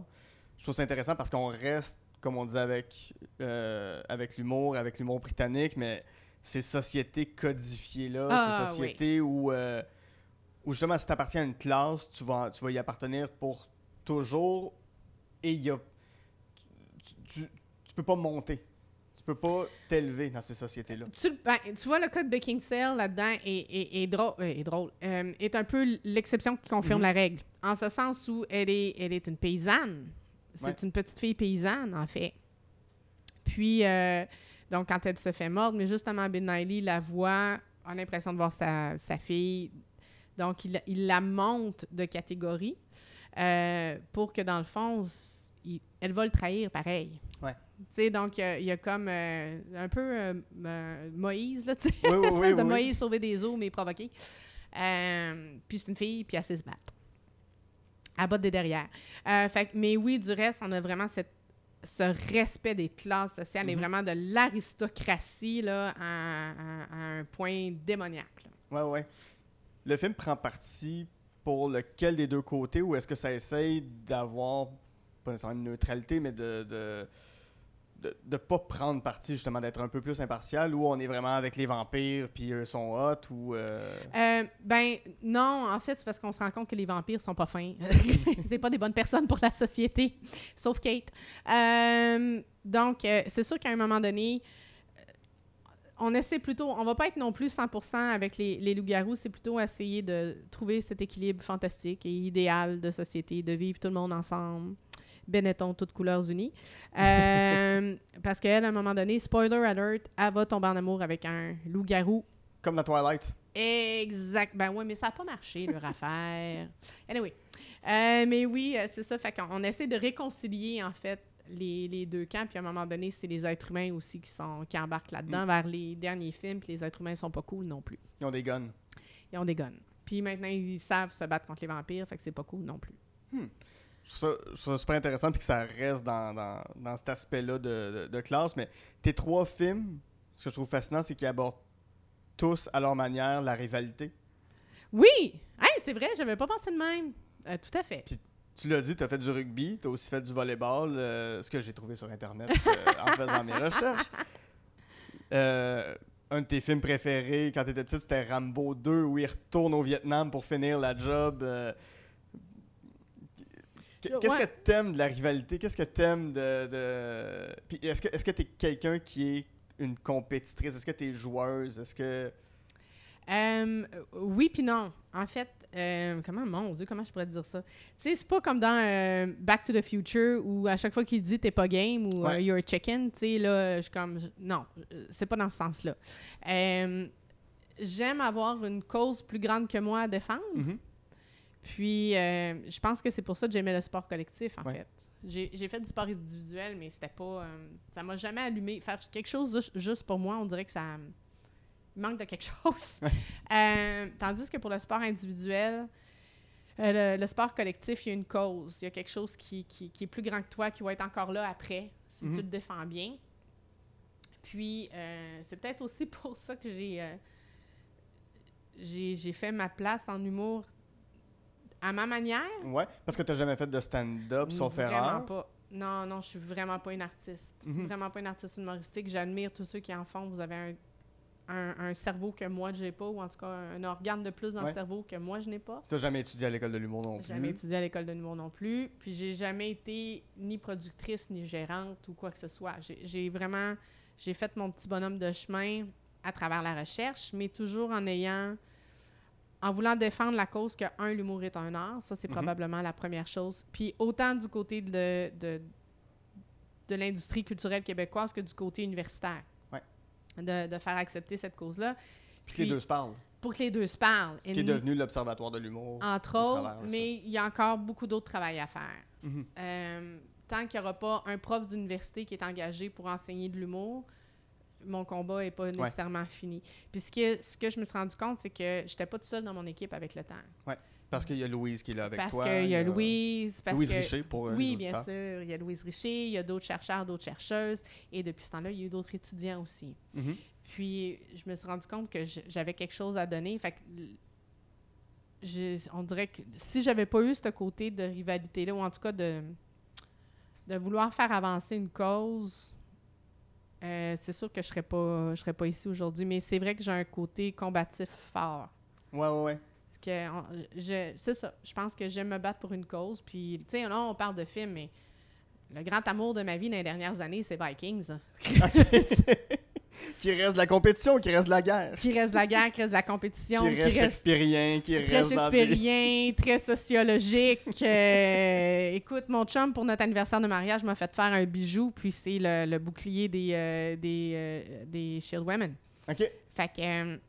S2: je trouve ça intéressant parce qu'on reste, comme on disait avec, euh, avec l'humour, avec l'humour britannique, mais ces sociétés codifiées-là,
S3: Ah,
S2: ces sociétés où, euh, où justement, si tu appartiens à une classe, tu vas, tu vas y appartenir pour toujours et il y a. Tu, tu, tu peux pas monter. Tu peux pas t'élever dans ces sociétés-là.
S3: Tu, ben, tu vois, le cas de Beckinsale là-dedans est, est- est drôle, euh, est, drôle euh, est un peu l'exception qui confirme
S2: Mhm.
S3: la règle. En ce sens où elle est, elle est une paysanne. C'est
S2: Ouais.
S3: une petite fille paysanne, en fait. Puis, euh, donc, quand elle se fait mordre, mais justement, Ben Nighy la voit, a l'impression de voir sa, sa fille. Donc, il, il la monte de catégorie euh, pour que, dans le fond, il- elle va le trahir pareil.
S2: Ouais.
S3: Tu sais, donc, il y a- il y, a comme euh, un peu euh, euh, Moïse, là,
S2: Oui, oui,
S3: espèce
S2: oui,
S3: de
S2: oui.
S3: Moïse sauver des eaux, mais provoqué. Puis c'est une fille, puis elle sait se battre. Elle botte des derrière. Fait, mais oui, du reste, on a vraiment cette, ce respect des classes sociales et
S2: Mhm.
S3: vraiment de l'aristocratie à, à- à un point démoniaque. là.
S2: Ouais, ouais. Le film prend parti pour lequel des deux côtés ou est-ce que ça essaye d'avoir, pas nécessairement une neutralité, mais de. de de, de pas prendre parti justement d'être un peu plus impartial ou on est vraiment avec les vampires puis eux sont hot ou euh,
S3: Euh, ben non, en fait, c'est parce qu'on se rend compte que les vampires sont pas fins. c'est pas des bonnes personnes pour la société, sauf Kate. Euh, donc, c'est sûr qu'à un moment donné, on essaie plutôt, on va pas être non plus 100% avec les, les loups-garous, c'est plutôt essayer de trouver cet équilibre fantastique et idéal de société, de vivre tout le monde ensemble. Benetton, toutes couleurs unies. Euh, parce qu'elle, à un moment donné, spoiler alert, elle va tomber en amour avec un loup-garou
S2: comme dans Twilight.
S3: Exact. Ben oui, mais ça n'a pas marché, leur affaire. Anyway. Euh, mais oui, euh, c'est ça. Fait qu'on on essaie de réconcilier, en fait, les, les deux camps. Puis à un moment donné, c'est les êtres humains aussi qui, sont, qui embarquent là-dedans vers les derniers films. Puis les êtres humains sont pas cool non plus.
S2: Ils ont des guns.
S3: Ils ont des guns. Puis maintenant, ils savent se battre contre les vampires. Fait que c'est pas cool non plus.
S2: Je trouve ça, je trouve ça super intéressant puis que ça reste dans, dans, dans cet aspect-là de, de- de classe. Mais tes trois films, ce que je trouve fascinant, c'est qu'ils abordent tous à leur manière la rivalité.
S3: Oui! Hey, c'est vrai, j'avais pas pensé de même. Euh, tout à fait.
S2: Tu l'as dit, tu as fait du rugby, tu as aussi fait du volleyball, euh, ce que j'ai trouvé sur Internet euh, en faisant mes recherches. Euh, un de tes films préférés quand tu étais petite, c'était Rambo 2, où il retourne au Vietnam pour finir la job. Qu- Qu'est-ce
S3: Ouais.
S2: que t'aimes de la rivalité? Qu'est-ce que t'aimes de... de... Puis est-ce que est-ce que t'es quelqu'un qui est une compétitrice? Est-ce que t'es joueuse? Est-ce que...
S3: Euh, oui puis non. En fait, euh, comment, mon Dieu, comment je pourrais te dire ça? Tu sais, c'est pas comme dans euh, Back to the Future où à chaque fois qu'il dit t'es pas game ou
S2: Ouais.
S3: you're a chicken, tu sais, là, je suis comme, non, c'est pas dans ce sens-là. J'aime avoir une cause plus grande que moi à défendre.
S2: Mhm.
S3: Puis, euh, je pense que c'est pour ça que j'aimais le sport collectif, en
S2: Ouais.
S3: fait. J'ai fait du sport individuel, mais c'était pas. euh, ça m'a jamais allumé. Faire quelque chose ju- juste pour moi, on dirait que ça. Manque de quelque chose. Euh, tandis que pour le sport individuel, le, le sport collectif, il y a une cause. Il y a quelque chose qui, qui- qui est plus grand que toi, qui va être encore là après, si tu le défends bien. Puis, c'est peut-être aussi pour ça que j'ai j'ai fait ma place en humour à ma manière?
S2: Ouais, parce que t'as jamais fait de stand-up, sauf
S3: Vraiment
S2: erreur.
S3: pas. Non, non, je suis vraiment pas une artiste.
S2: Mhm.
S3: Vraiment pas une artiste humoristique. J'admire tous ceux qui en font. Vous avez un, un, un cerveau que moi, je n'ai pas, ou en tout cas un organe de plus dans
S2: Ouais.
S3: le cerveau que moi, je n'ai pas.
S2: T'as jamais étudié à l'école de l'humour non plus?
S3: jamais étudié à l'école de l'humour non plus. Puis j'ai jamais été ni productrice, ni gérante ou quoi que ce soit. J'ai j'ai vraiment... J'ai fait mon petit bonhomme de chemin à travers la recherche, mais toujours en ayant... En voulant défendre la cause que, un, l'humour est un art. Ça, c'est
S2: Mhm.
S3: probablement la première chose. Puis autant du côté de, de, de l'industrie culturelle québécoise que du côté universitaire.
S2: Ouais.
S3: De, de faire accepter cette cause-là.
S2: Puis que les deux se parlent.
S3: Pour que les deux se parlent.
S2: Ce qui est devenu l'Observatoire de l'humour.
S3: entre
S2: au
S3: autres,
S2: travers
S3: mais il y a encore beaucoup d'autres travail à faire.
S2: Mhm.
S3: Euh, tant qu'il n'y aura pas un prof d'université qui est engagé pour enseigner de l'humour, mon combat n'est pas nécessairement fini. Puis ce que, ce que je me suis rendu compte, c'est que j'étais pas toute seule dans mon équipe avec le temps.
S2: Parce qu'il y a Louise qui est là avec
S3: parce
S2: toi.
S3: qu'il y a Louise, parce
S2: Louise
S3: que...
S2: Richer pour euh,
S3: oui, bien sûr. Il y a Louise Richer, il y a d'autres chercheurs, d'autres chercheuses. Et depuis ce temps-là, il y a eu d'autres étudiants aussi.
S2: Mhm.
S3: Puis je me suis rendu compte que j'avais quelque chose à donner. Fait que j'ai- on dirait que si j'avais pas eu ce côté de rivalité-là, ou en tout cas de, de vouloir faire avancer une cause, euh, c'est sûr que je serais pas je serais pas ici aujourd'hui. Mais c'est vrai que j'ai un côté combatif fort.
S2: Ouais, ouais, ouais.
S3: Parce que on- je- c'est ça. Je pense que j'aime me battre pour une cause. Puis, tu sais, là, on parle de films, mais le grand amour de ma vie dans les dernières années, c'est Vikings.
S2: qui reste de la compétition, qui reste de la guerre.
S3: Qui reste de la guerre, qui reste de la compétition,
S2: Qui reste shakespearien, qui
S3: très
S2: reste
S3: shakespearien, très sociologique. Euh, écoute, mon chum, pour notre anniversaire de mariage, m'a fait faire un bijou, puis c'est le, le bouclier des, euh, des, euh, des Shield Women.
S2: OK.
S3: Fait que...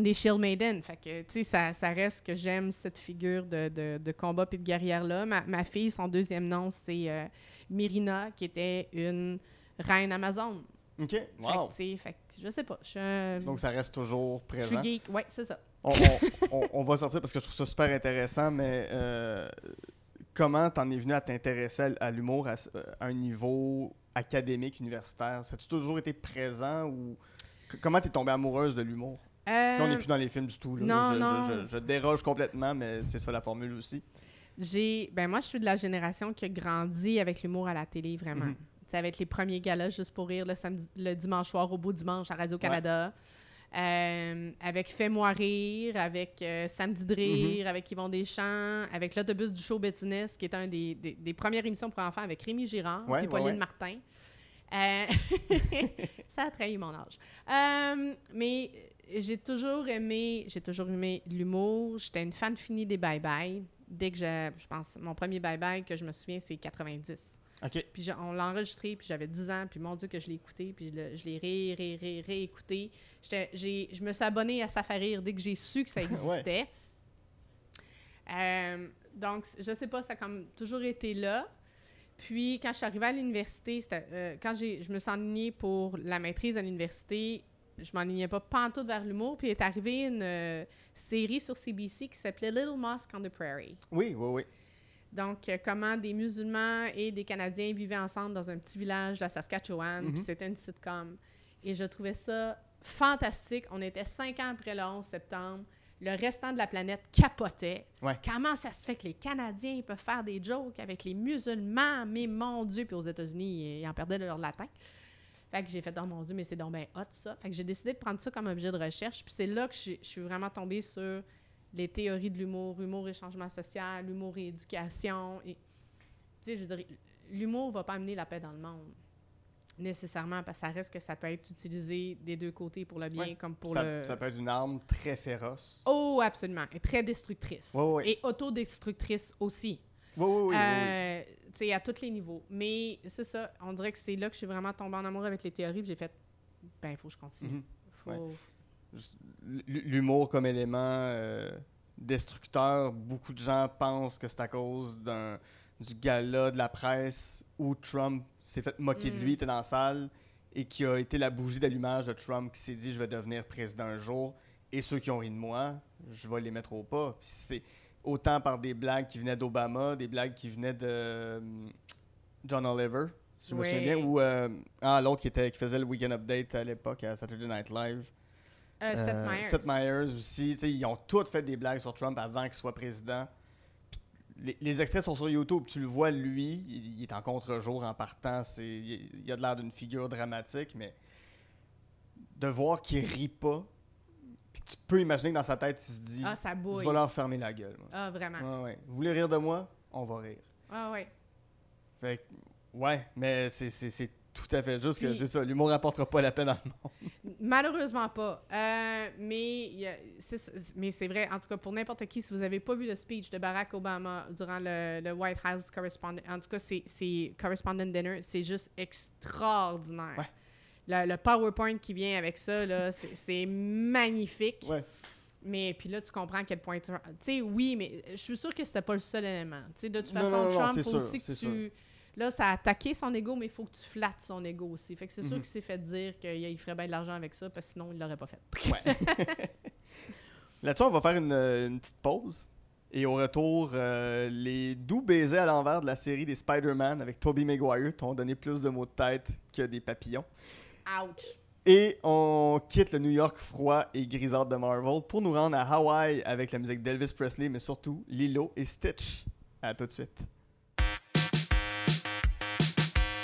S3: des Shield Maiden. Fait que, tu sais, ça, ça reste que j'aime cette figure de, de, de combat puis de guerrière-là. Ma, ma fille, son deuxième nom, c'est euh, Myrina, qui était une reine Amazon.
S2: OK.
S3: Fait que,
S2: Wow.
S3: tu fait que, je sais pas. Je
S2: Donc ça reste toujours
S3: je suis
S2: présent.
S3: geek. Ouais, c'est ça.
S2: on, on- on- on va sortir parce que je trouve ça super intéressant, mais euh, comment t'en es venu à t'intéresser à, à l'humour à, à un niveau académique, universitaire? Ça a toujours été présent ou comment t'es tombée amoureuse de l'humour? Là, on n'est
S3: Euh,
S2: plus dans les films du tout. là.
S3: non,
S2: je,
S3: non.
S2: je- je déroge complètement, mais c'est ça la formule aussi.
S3: J'ai, ben moi, je suis de la génération qui a grandi avec l'humour à la télé, vraiment.
S2: Mhm.
S3: Tu sais, avec les premiers galas juste pour rire le, samedi, le dimanche soir au beau dimanche à Radio-Canada. Euh, avec Fais-moi rire, avec euh, Samedi de rire, avec Yvon Deschamps, avec l'autobus du show business, qui est un des, des- des premières émissions pour enfants avec Rémi Girard
S2: Ouais,
S3: et Pauline
S2: ouais.
S3: Martin. Euh, ça a trahi mon âge. Euh, mais j'ai toujours aimé, j'ai toujours aimé l'humour. J'étais une fan finie des Bye Bye. Dès que je, je pense, mon premier Bye Bye que je me souviens, c'est 90.
S2: OK.
S3: Puis on l'a enregistré, puis j'avais 10 ans, puis mon Dieu que je l'ai écouté, puis je, l'ai ré, ré, ré, réécouté. Je me suis abonnée à rire dès que j'ai su que ça existait. Euh, donc, je sais pas, ça a comme toujours été là. Puis, quand je suis arrivée à l'université, euh, quand je me suis ennuyée pour la maîtrise à l'université, je m'enlignais pas pantoute vers l'humour. Puis, est arrivée une euh, série sur CBC qui s'appelait Little Mosque on the Prairie.
S2: Oui, oui, oui.
S3: Donc, euh, comment des musulmans et des Canadiens vivaient ensemble dans un petit village de la Saskatchewan.
S2: Mhm.
S3: Puis c'était une sitcom. Et je trouvais ça fantastique. On était cinq ans après le 11 septembre. Le restant de la planète capotait.
S2: Ouais.
S3: Comment ça se fait que les Canadiens peuvent faire des jokes avec les musulmans? Mais mon Dieu! Puis aux États-Unis, ils en perdaient leur latin. Fait que j'ai fait, oh mon Dieu, mais c'est donc bien hot ça. Fait que j'ai décidé de prendre ça comme objet de recherche. Puis c'est là que je suis vraiment tombée sur les théories de l'humour, humour et changement social, humour et éducation. Et, tu sais, je veux dire, l'humour va pas amener la paix dans le monde, nécessairement, parce que ça reste que ça peut être utilisé des deux côtés pour le bien
S2: Ouais.
S3: comme pour
S2: ça,
S3: le...
S2: ça peut être une arme très féroce.
S3: Oh, absolument. Et très destructrice.
S2: Ouais, ouais, ouais.
S3: Et autodestructrice aussi.
S2: Oui, oui, oui. oui, oui.
S3: Tu sais, à tous les niveaux. Mais c'est ça, on dirait que c'est là que je suis vraiment tombée en amour avec les théories, j'ai fait, ben, il faut que je continue.
S2: Mhm.
S3: Faut...
S2: L'humour comme élément euh, destructeur, beaucoup de gens pensent que c'est à cause d'un du gala de la presse où Trump s'est fait moquer de
S3: Mm.
S2: lui, était dans la salle et qui a été la bougie d'allumage de Trump qui s'est dit je vais devenir président un jour et ceux qui ont ri de moi, je vais les mettre au pas. C'est autant par des blagues qui venaient d'Obama, des blagues qui venaient de euh, John Oliver, si je me souviens bien, ou euh, ah, l'autre qui, était, qui faisait le Weekend Update à l'époque à Saturday Night Live.
S3: Euh, Seth
S2: Euh,
S3: Meyers.
S2: Seth Meyers aussi. Ils ont tous fait des blagues sur Trump avant qu'il soit président. Les, les extraits sont sur YouTube. Tu le vois, lui, il, il est en contre-jour en partant. C'est, il, il a de l'air d'une figure dramatique, mais de voir qu'il rit pas, puis tu peux imaginer que dans sa tête, il se dit
S3: Ah, ça
S2: Je vais leur fermer la gueule. moi.
S3: Ah, vraiment.
S2: Ouais, ouais. Vous voulez rire de moi? On va rire.
S3: Ah, ouais.
S2: Fait ouais, mais c'est, c'est, c'est tout à fait juste que c'est ça. L'humour apportera pas la paix dans le monde.
S3: Malheureusement pas. Euh, mais c'est mais c'est vrai, en tout cas, pour n'importe qui, si vous n'avez pas vu le speech de Barack Obama durant le, le White House Correspondent, en tout cas, c'est- c'est Correspondent Dinner, c'est juste extraordinaire.
S2: Ouais.
S3: Le, le PowerPoint qui vient avec ça, là, c'est magnifique.
S2: Ouais.
S3: Mais puis là, tu comprends à quel point. Tu sais, oui, mais je suis sûre que c'était pas le seul élément. Tu sais, de toute façon,
S2: non, non,
S3: Trump,
S2: c'est
S3: faut
S2: sûr,
S3: aussi que tu. Là, ça a attaqué son ego, mais il faut que tu flattes son ego aussi. Fait que c'est sûr
S2: Mhm.
S3: qu'il s'est fait dire qu'il il ferait bien de l'argent avec ça, parce que sinon, il l'aurait pas fait.
S2: Ouais. Là-dessus, on va faire une, euh, une petite pause. Et au retour, euh, les doux baisers à l'envers de la série des Spider-Man avec Tobey Maguire t'ont donné plus de mots de tête que des papillons.
S3: Ouch!
S2: Et on quitte le New York froid et grisâtre de Marvel pour nous rendre à Hawaï avec la musique d'Elvis Presley, mais surtout Lilo et Stitch. À tout de suite.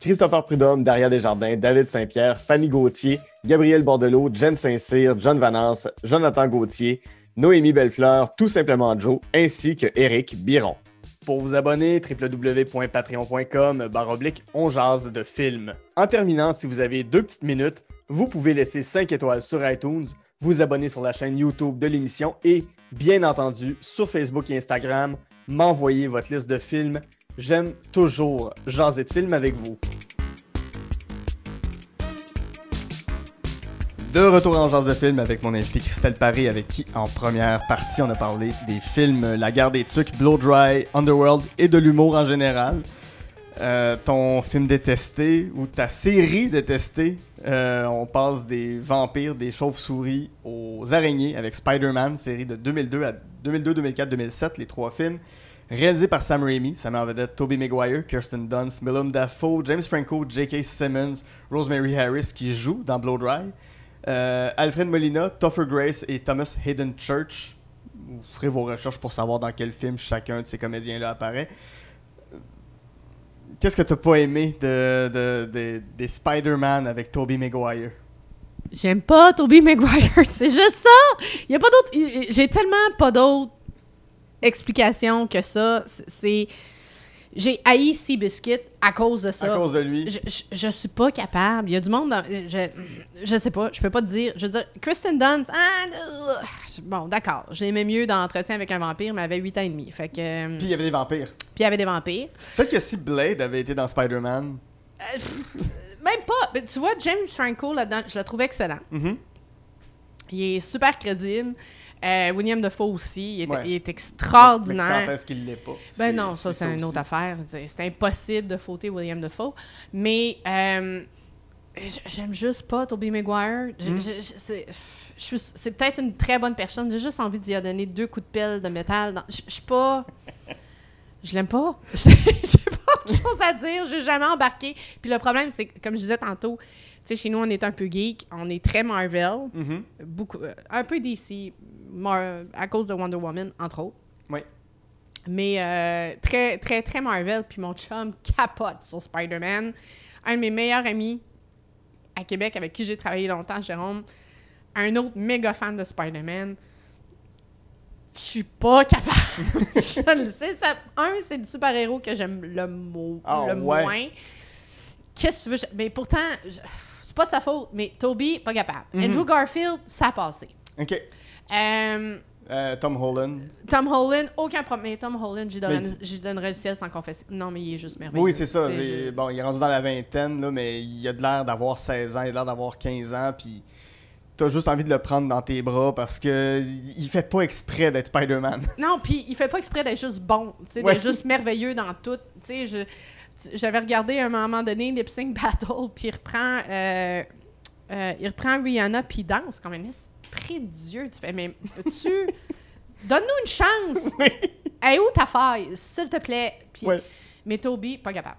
S2: Christopher Prudhomme, Daria Desjardins, David Saint-Pierre, Fanny Gauthier, Gabriel Bordelot, Jen Saint-Cyr, John Vanance, Jonathan Gauthier, Noémie Bellefleur, tout simplement Joe, ainsi que Eric Biron. Pour vous abonner, www.patreon.com baroblique on jase de film. En terminant, si vous avez deux petites minutes, vous pouvez laisser 5 étoiles sur iTunes, vous abonner sur la chaîne YouTube de l'émission et, bien entendu, sur Facebook et Instagram, m'envoyer votre liste de films. J'aime toujours jaser de films avec vous. De retour en genre de film avec mon invité Christelle Paré, avec qui, en première partie, on a parlé des films La guerre des tucs, Blow Dry, Underworld et de l'humour en général. Euh, ton film détesté ou ta série détestée, euh, on passe des vampires, des chauves-souris aux araignées avec Spider-Man, série de 2002 à 2002, 2004, 2007, les trois films. Réalisé par Sam Raimi, ça met en vedette Tobey Maguire, Kirsten Dunst, Willem Dafoe, James Franco, J.K. Simmons, Rosemary Harris qui joue dans Blow Dry. Euh, Alfred Molina, Topher Grace et Thomas Hayden Church. Vous ferez vos recherches pour savoir dans quel film chacun de ces comédiens-là apparaît. Qu'est-ce que t'as pas aimé de, de- de- des Spider-Man avec Tobey Maguire?
S3: J'aime pas Tobey Maguire, c'est juste ça. Y a pas d'autre. J'ai tellement pas d'autres explications que ça. C'est-. J'ai haï Seabiscuit à cause de ça.
S2: À cause de lui.
S3: Je, je, je suis pas capable. Il y a du monde dans. Je, je sais pas, je peux pas te dire. Je veux dire, Kristen Dunst, ah, bon, d'accord. Je l'aimais mieux dans Entretien avec un vampire, mais elle avait 8 ans et demi. Fait que. euh,
S2: Puis il y avait des vampires.
S3: Puis il y avait des vampires.
S2: Peut-être que si Blade avait été dans Spider-Man.
S3: Euh, Même pas. Mais tu vois, James Franco là-dedans, je le trouvais excellent.
S2: Mhm.
S3: Il est super crédible. Euh, William Defoe aussi, il est,
S2: Ouais.
S3: il est
S2: Mais quand
S3: extraordinaire.
S2: est-ce qu'il l'est pas?
S3: Ben non, ça c'est une autre affaire. C'est impossible de fauter William Defoe. Mais euh, j'aime juste pas Tobey Maguire.
S2: Mm.
S3: j- c'est- peut-être une très bonne personne. J'ai juste envie d'y donner deux coups de pelle de métal. dans- Je suis pas. Je l'aime pas. J'ai pas de chose à dire. J'ai jamais embarqué. Puis le problème, c'est que, comme je disais tantôt, sais, chez nous, on est un peu geek. On est très Marvel.
S2: Mhm.
S3: Beaucoup, euh, un peu DC, Mar- à cause de Wonder Woman, entre autres.
S2: Oui.
S3: Mais euh, très, très, très Marvel. Puis mon chum capote sur Spider-Man. Un de mes meilleurs amis à Québec avec qui j'ai travaillé longtemps, Jérôme, un autre méga fan de Spider-Man. Je suis pas capable. je le sais. ça- un, c'est le super-héros que j'aime le,
S2: Ah,
S3: le
S2: ouais.
S3: moins. Qu'est-ce que tu veux? Mais pourtant, je- pas de sa faute. Mais Toby, pas capable.
S2: Mhm.
S3: Andrew Garfield, ça a passé.
S2: Ok.
S3: Euh,
S2: Euh, Tom Holland.
S3: Tom Holland, aucun problème. Mais Tom Holland, j'y donnerais, donnerais le ciel sans confesser. Non, mais il est juste merveilleux.
S2: Oui, c'est ça.
S3: Je-
S2: Bon, il est rendu dans la vingtaine, là, mais il a de l'air d'avoir 16 ans, il a l'air d'avoir 15 ans, puis t'as juste envie de le prendre dans tes bras parce que il fait pas exprès d'être Spider-Man.
S3: Non, puis il fait pas exprès d'être juste bon, tu sais,
S2: Ouais.
S3: d'être juste merveilleux dans tout. Tu sais, je- j'avais regardé à un moment donné Lip Sync Battle, puis il reprend, euh, euh, il reprend Rihanna, puis il danse comme un esprit de Dieu. Tu fais, mais tu donne-nous une chance. Hey, où ta faille, s'il te plaît. Puis,
S2: Ouais.
S3: Mais Toby, pas capable.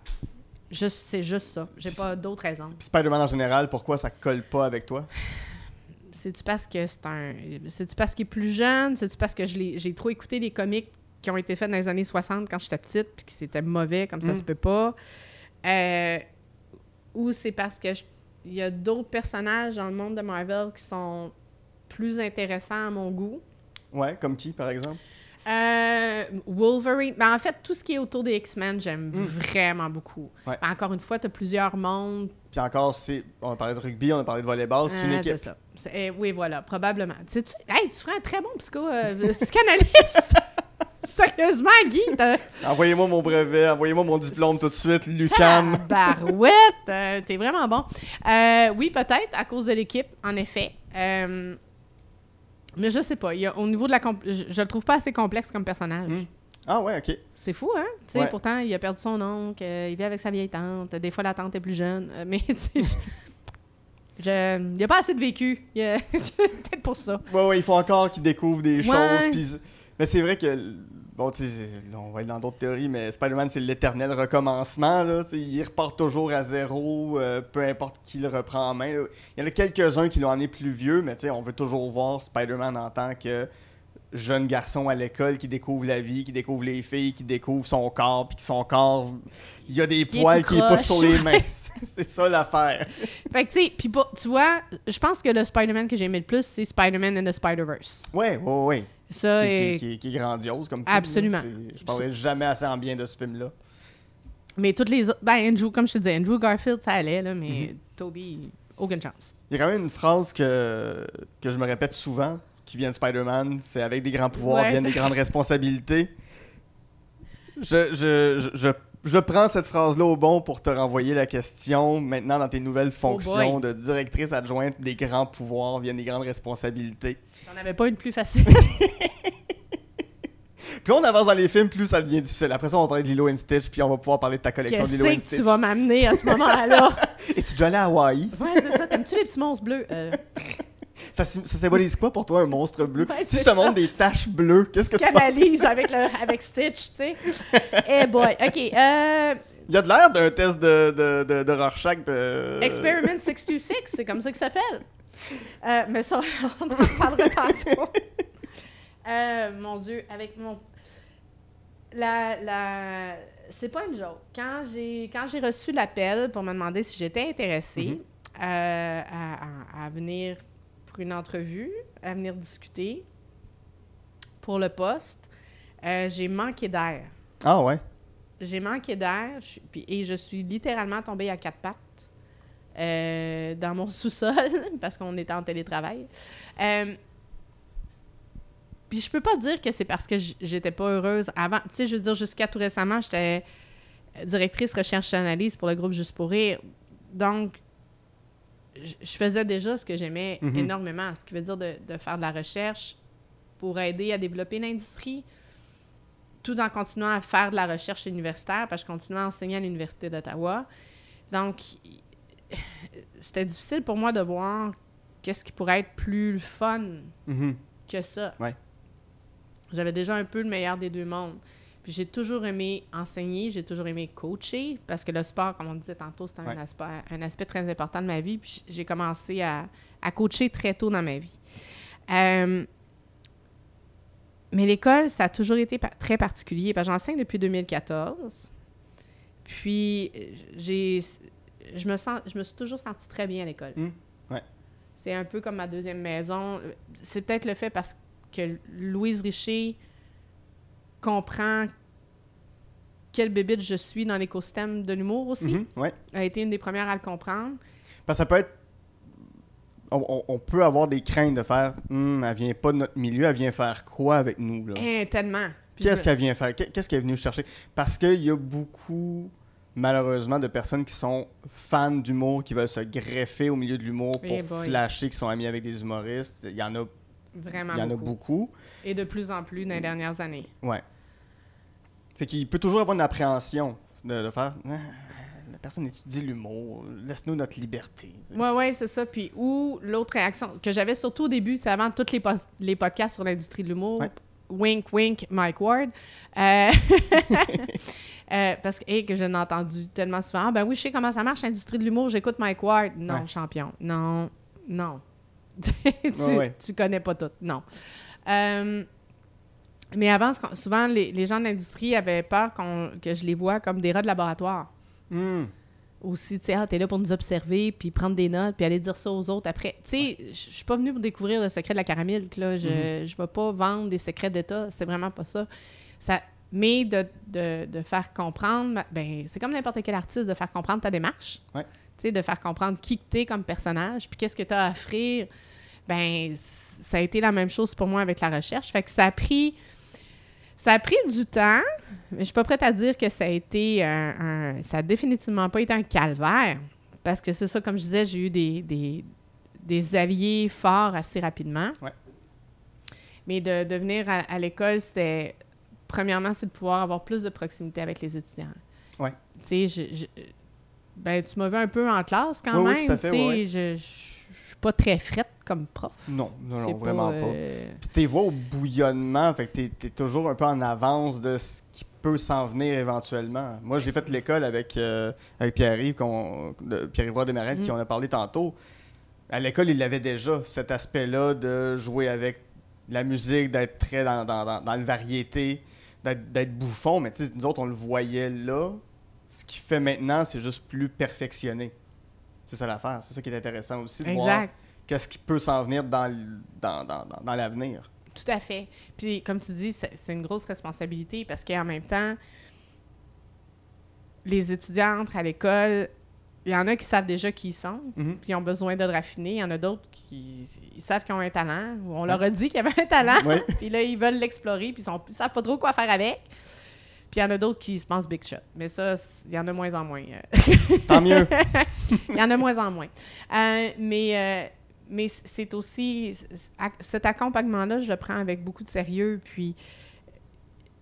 S3: Juste, c'est juste ça. J'ai pas d'autres raisons.
S2: Spider-Man en général, pourquoi ça colle pas avec toi?
S3: C'est-tu parce que c'est un. C'est-tu parce qu'il est plus jeune? C'est-tu parce que je l'ai- j'ai trop écouté des comics qui ont été faits dans les années 60 quand j'étais petite, puis que c'était mauvais, comme ça
S2: Mm.
S3: se peut pas? Euh, ou c'est parce que il y a d'autres personnages dans le monde de Marvel qui sont plus intéressants à mon goût?
S2: Ouais, comme qui, par exemple?
S3: Euh, Wolverine. Ben, en fait, tout ce qui est autour des X-Men, j'aime
S2: Mm.
S3: vraiment beaucoup.
S2: Ouais.
S3: Ben, encore une fois, tu as plusieurs mondes.
S2: Puis encore, c'est. On a parlé de rugby, on a parlé de volleyball, c'est une
S3: Ah,
S2: équipe.
S3: c'est ça. C'est- eh, oui, voilà, probablement. Tu, hey, tu ferais un très bon psycho, euh, psychanalyste. Sérieusement, Guy,
S2: Envoyez-moi mon brevet, envoyez-moi mon diplôme tout de suite, Lucam.
S3: barouette, euh, t'es vraiment bon. Euh, oui, peut-être, à cause de l'équipe, en effet. Euh, mais je sais pas, il y a- au niveau de la... Je, je le trouve pas assez complexe comme personnage.
S2: Hmm. Ah ouais, ok.
S3: C'est fou, hein? Tu sais,
S2: Ouais.
S3: pourtant, il a perdu son oncle, euh, il vit avec sa vieille tante. Des fois, la tante est plus jeune. mais, tu sais, il n'y a pas assez de vécu. A- peut-être pour ça.
S2: Ouais, ouais, il faut encore qu'ils découvrent des
S3: Ouais.
S2: choses. Mais c'est vrai que. On va aller dans d'autres théories, mais Spider-Man, c'est l'éternel recommencement. Là, il repart toujours à zéro, euh, peu importe qui le reprend en main. là. Il y en a quelques-uns qui l'ont emmené plus vieux, mais tu sais, on veut toujours voir Spider-Man en tant que jeune garçon à l'école qui découvre la vie, qui découvre les filles, qui découvre son corps, puis que son corps, il y a des poils qui poussent
S3: croche.
S2: sur les mains. C'est- ça l'affaire.
S3: Fait que, tu sais, puis tu vois, je pense que le Spider-Man que j'ai aimé le plus, c'est Spider-Man and the Spider-Verse.
S2: Ouais, ouais, ouais.
S3: Ça,
S2: qui-
S3: est-
S2: qui- qui est grandiose comme film.
S3: Absolument.
S2: Je parlerai jamais assez en bien de ce film-là.
S3: mais toutes les autres. Ben, Andrew, comme je te disais, Andrew Garfield, ça allait, là, mais
S2: Mhm.
S3: Toby, aucune chance.
S2: Il y a quand même une phrase que, que je me répète souvent, qui vient de Spider-Man, c'est avec des grands pouvoirs
S3: Ouais.
S2: viennent des grandes responsabilités. Je, je, je, je, je prends cette phrase-là au bon pour te renvoyer la question. Maintenant, dans tes nouvelles fonctions
S3: boy.
S2: de directrice adjointe, des grands pouvoirs viennent des grandes responsabilités.
S3: T'en avais pas une plus facile.
S2: Plus on avance dans les films, plus ça devient difficile. Après ça, on va parler de Lilo and Stitch, puis on va pouvoir parler de ta collection Lilo and
S3: que
S2: Stitch.
S3: tu vas m'amener à ce moment-là?
S2: Et tu déjà allé à Hawaï?
S3: ouais, c'est ça. T'aimes-tu les petits monstres bleus? Euh,
S2: Ça, symbolise quoi pour toi un monstre bleu?
S3: Ouais,
S2: si je te
S3: ça.
S2: montre des taches bleues, qu'est-ce que tu penses?
S3: avec, le, avec Stitch, tu sais. Eh boy. OK. Euh,
S2: Il y a de l'air d'un test de, de, de, de Rorschach. De...
S3: Experiment 626, c'est comme ça que ça s'appelle. Euh, mais ça, on en parlera tantôt. Euh, mon Dieu, avec mon. La. la... C'est pas une joke. Quand j'ai, quand j'ai reçu l'appel pour me demander si j'étais intéressée
S2: Mhm.
S3: euh, à, à- à venir pour une entrevue, à venir discuter pour le poste, euh, j'ai manqué d'air.
S2: Ah ouais.
S3: J'ai manqué d'air et je suis littéralement tombée à quatre pattes euh, dans mon sous-sol parce qu'on était en télétravail. Euh, puis je peux pas dire que c'est parce que j'étais pas heureuse avant. Tu sais, je veux dire, jusqu'à tout récemment, j'étais directrice recherche et analyse pour le groupe Juste pour rire. Donc, je faisais déjà ce que j'aimais
S2: Mhm.
S3: énormément, ce qui veut dire de, de faire de la recherche pour aider à développer l'industrie tout en continuant à faire de la recherche universitaire, parce que je continuais à enseigner à l'Université d'Ottawa. Donc, c'était difficile pour moi de voir qu'est-ce qui pourrait être plus fun
S2: Mhm.
S3: que ça.
S2: Ouais.
S3: J'avais déjà un peu le meilleur des deux mondes. Puis j'ai toujours aimé enseigner, j'ai toujours aimé coacher, parce que le sport, comme on disait tantôt, c'est un,
S2: Ouais.
S3: aspect, un aspect très important de ma vie. Puis j'ai commencé à, à coacher très tôt dans ma vie. Euh, mais l'école, ça a toujours été pa- très particulier, parce que j'enseigne depuis 2014. Puis euh, j'ai je me sens je me suis toujours sentie très bien à l'école.
S2: Mm, ouais.
S3: C'est un peu comme ma deuxième maison. C'est peut-être le fait parce que Louise Richer comprend quel bébé je suis dans l'écosystème de l'humour aussi.
S2: Ouais.
S3: Elle a été une des premières à le comprendre.
S2: Parce que ça peut être. On, peut avoir des craintes de faire. Hum, elle vient pas de notre milieu, elle vient faire quoi avec nous, là?
S3: Eh, tellement.
S2: Qu'est-ce
S3: je-
S2: qu'elle vient faire? Qu'est- Qu'est-ce qu'elle est venue chercher? Parce qu'il y a beaucoup, malheureusement, de personnes qui sont fans d'humour, qui veulent se greffer au milieu de l'humour pour
S3: Eh boy.
S2: flasher, qui sont amis avec des humoristes. Il y en a,
S3: Vraiment
S2: il y en a
S3: beaucoup. Et de plus en plus dans les dernières années.
S2: Ouais. Fait qu'il peut toujours avoir une appréhension de, de faire. Ah, la personne étudie l'humour, laisse-nous notre liberté.
S3: Ouais, ouais, c'est ça. Puis, ou l'autre réaction que j'avais surtout au début, c'est avant tous les, les podcasts sur l'industrie de l'humour.
S2: Ouais.
S3: Wink, wink, Mike Ward. Euh, euh, parce que, hey, que je l'ai entendu tellement souvent. Ah, ben oui, je sais comment ça marche, l'industrie de l'humour, j'écoute Mike Ward. Non,
S2: Ouais.
S3: champion. Non, non. tu,
S2: Ouais,
S3: tu connais pas tout. Non. Euh, mais avant, souvent, les, les gens de l'industrie avaient peur que je les vois comme des rats de laboratoire
S2: Hum,
S3: aussi, tu sais, ah, t'es là pour nous observer, puis prendre des notes, puis aller dire ça aux autres après. Tu sais, je suis pas venue pour découvrir le secret de la caramel, là. Je
S2: Mm-hmm.
S3: je vais pas vendre des secrets d'État, c'est vraiment pas ça. ça mais de, de, de faire comprendre, ben, c'est comme n'importe quel artiste, de faire comprendre ta démarche.
S2: Ouais.
S3: De faire comprendre qui t'es comme personnage, puis qu'est-ce que t'as à offrir. Ben, ça a été la même chose pour moi avec la recherche. Fait que ça a pris... Ça a pris du temps, mais je suis pas prête à dire que ça a été un, un- ça a définitivement pas été un calvaire. Parce que c'est ça, comme je disais, j'ai eu des, des, des alliés forts assez rapidement.
S2: Ouais.
S3: Mais de, de venir à, à l'école, c'était. Premièrement, c'est de pouvoir avoir plus de proximité avec les étudiants.
S2: Ouais.
S3: Tu sais, ben, tu m'as vu un peu en classe quand
S2: Oui, oui,
S3: même.
S2: tout à fait,
S3: tu sais,
S2: ouais, ouais.
S3: Je, je je suis pas très frette comme prof.
S2: Non, non, vraiment pas.
S3: euh,
S2: Puis tes voix au bouillonnement, fait que t'es, t'es toujours un peu en avance de ce qui peut s'en venir éventuellement. Moi, j'ai fait l'école avec, euh, avec Pierre-Yves, qu'on- de- Pierre-Yves Desmarais,
S3: Mm.
S2: qui on a parlé tantôt. À l'école, il avait déjà cet aspect-là de jouer avec la musique, d'être très dans, dans, dans, variété, d'être, d'être bouffon. Mais tu sais, nous autres, on le voyait là. Ce qu'il fait maintenant, c'est juste plus perfectionné. C'est ça l'affaire. C'est ça qui est intéressant aussi. De voir qu'est-ce qui peut s'en venir dans, dans, dans, dans, dans l'avenir.
S3: Tout à fait. Puis, comme tu dis, c'est une grosse responsabilité parce qu'en même temps, les étudiants entrent à l'école il y en a qui savent déjà qui ils sont,
S2: Mhm.
S3: puis ils ont besoin de raffiner. Il y en a d'autres qui ils savent qu'ils ont un talent, ou on leur a dit qu'il y avait un talent,
S2: Ouais.
S3: puis là, ils veulent l'explorer, puis ils, ils savent pas trop quoi faire avec. Puis il y en a d'autres qui se pensent big shot. Mais ça, il y en a moins en moins. euh.
S2: Tant mieux.
S3: Il y en a moins en moins. Euh, mais euh, mais c'est aussi. Cet accompagnement-là, je le prends avec beaucoup de sérieux. Puis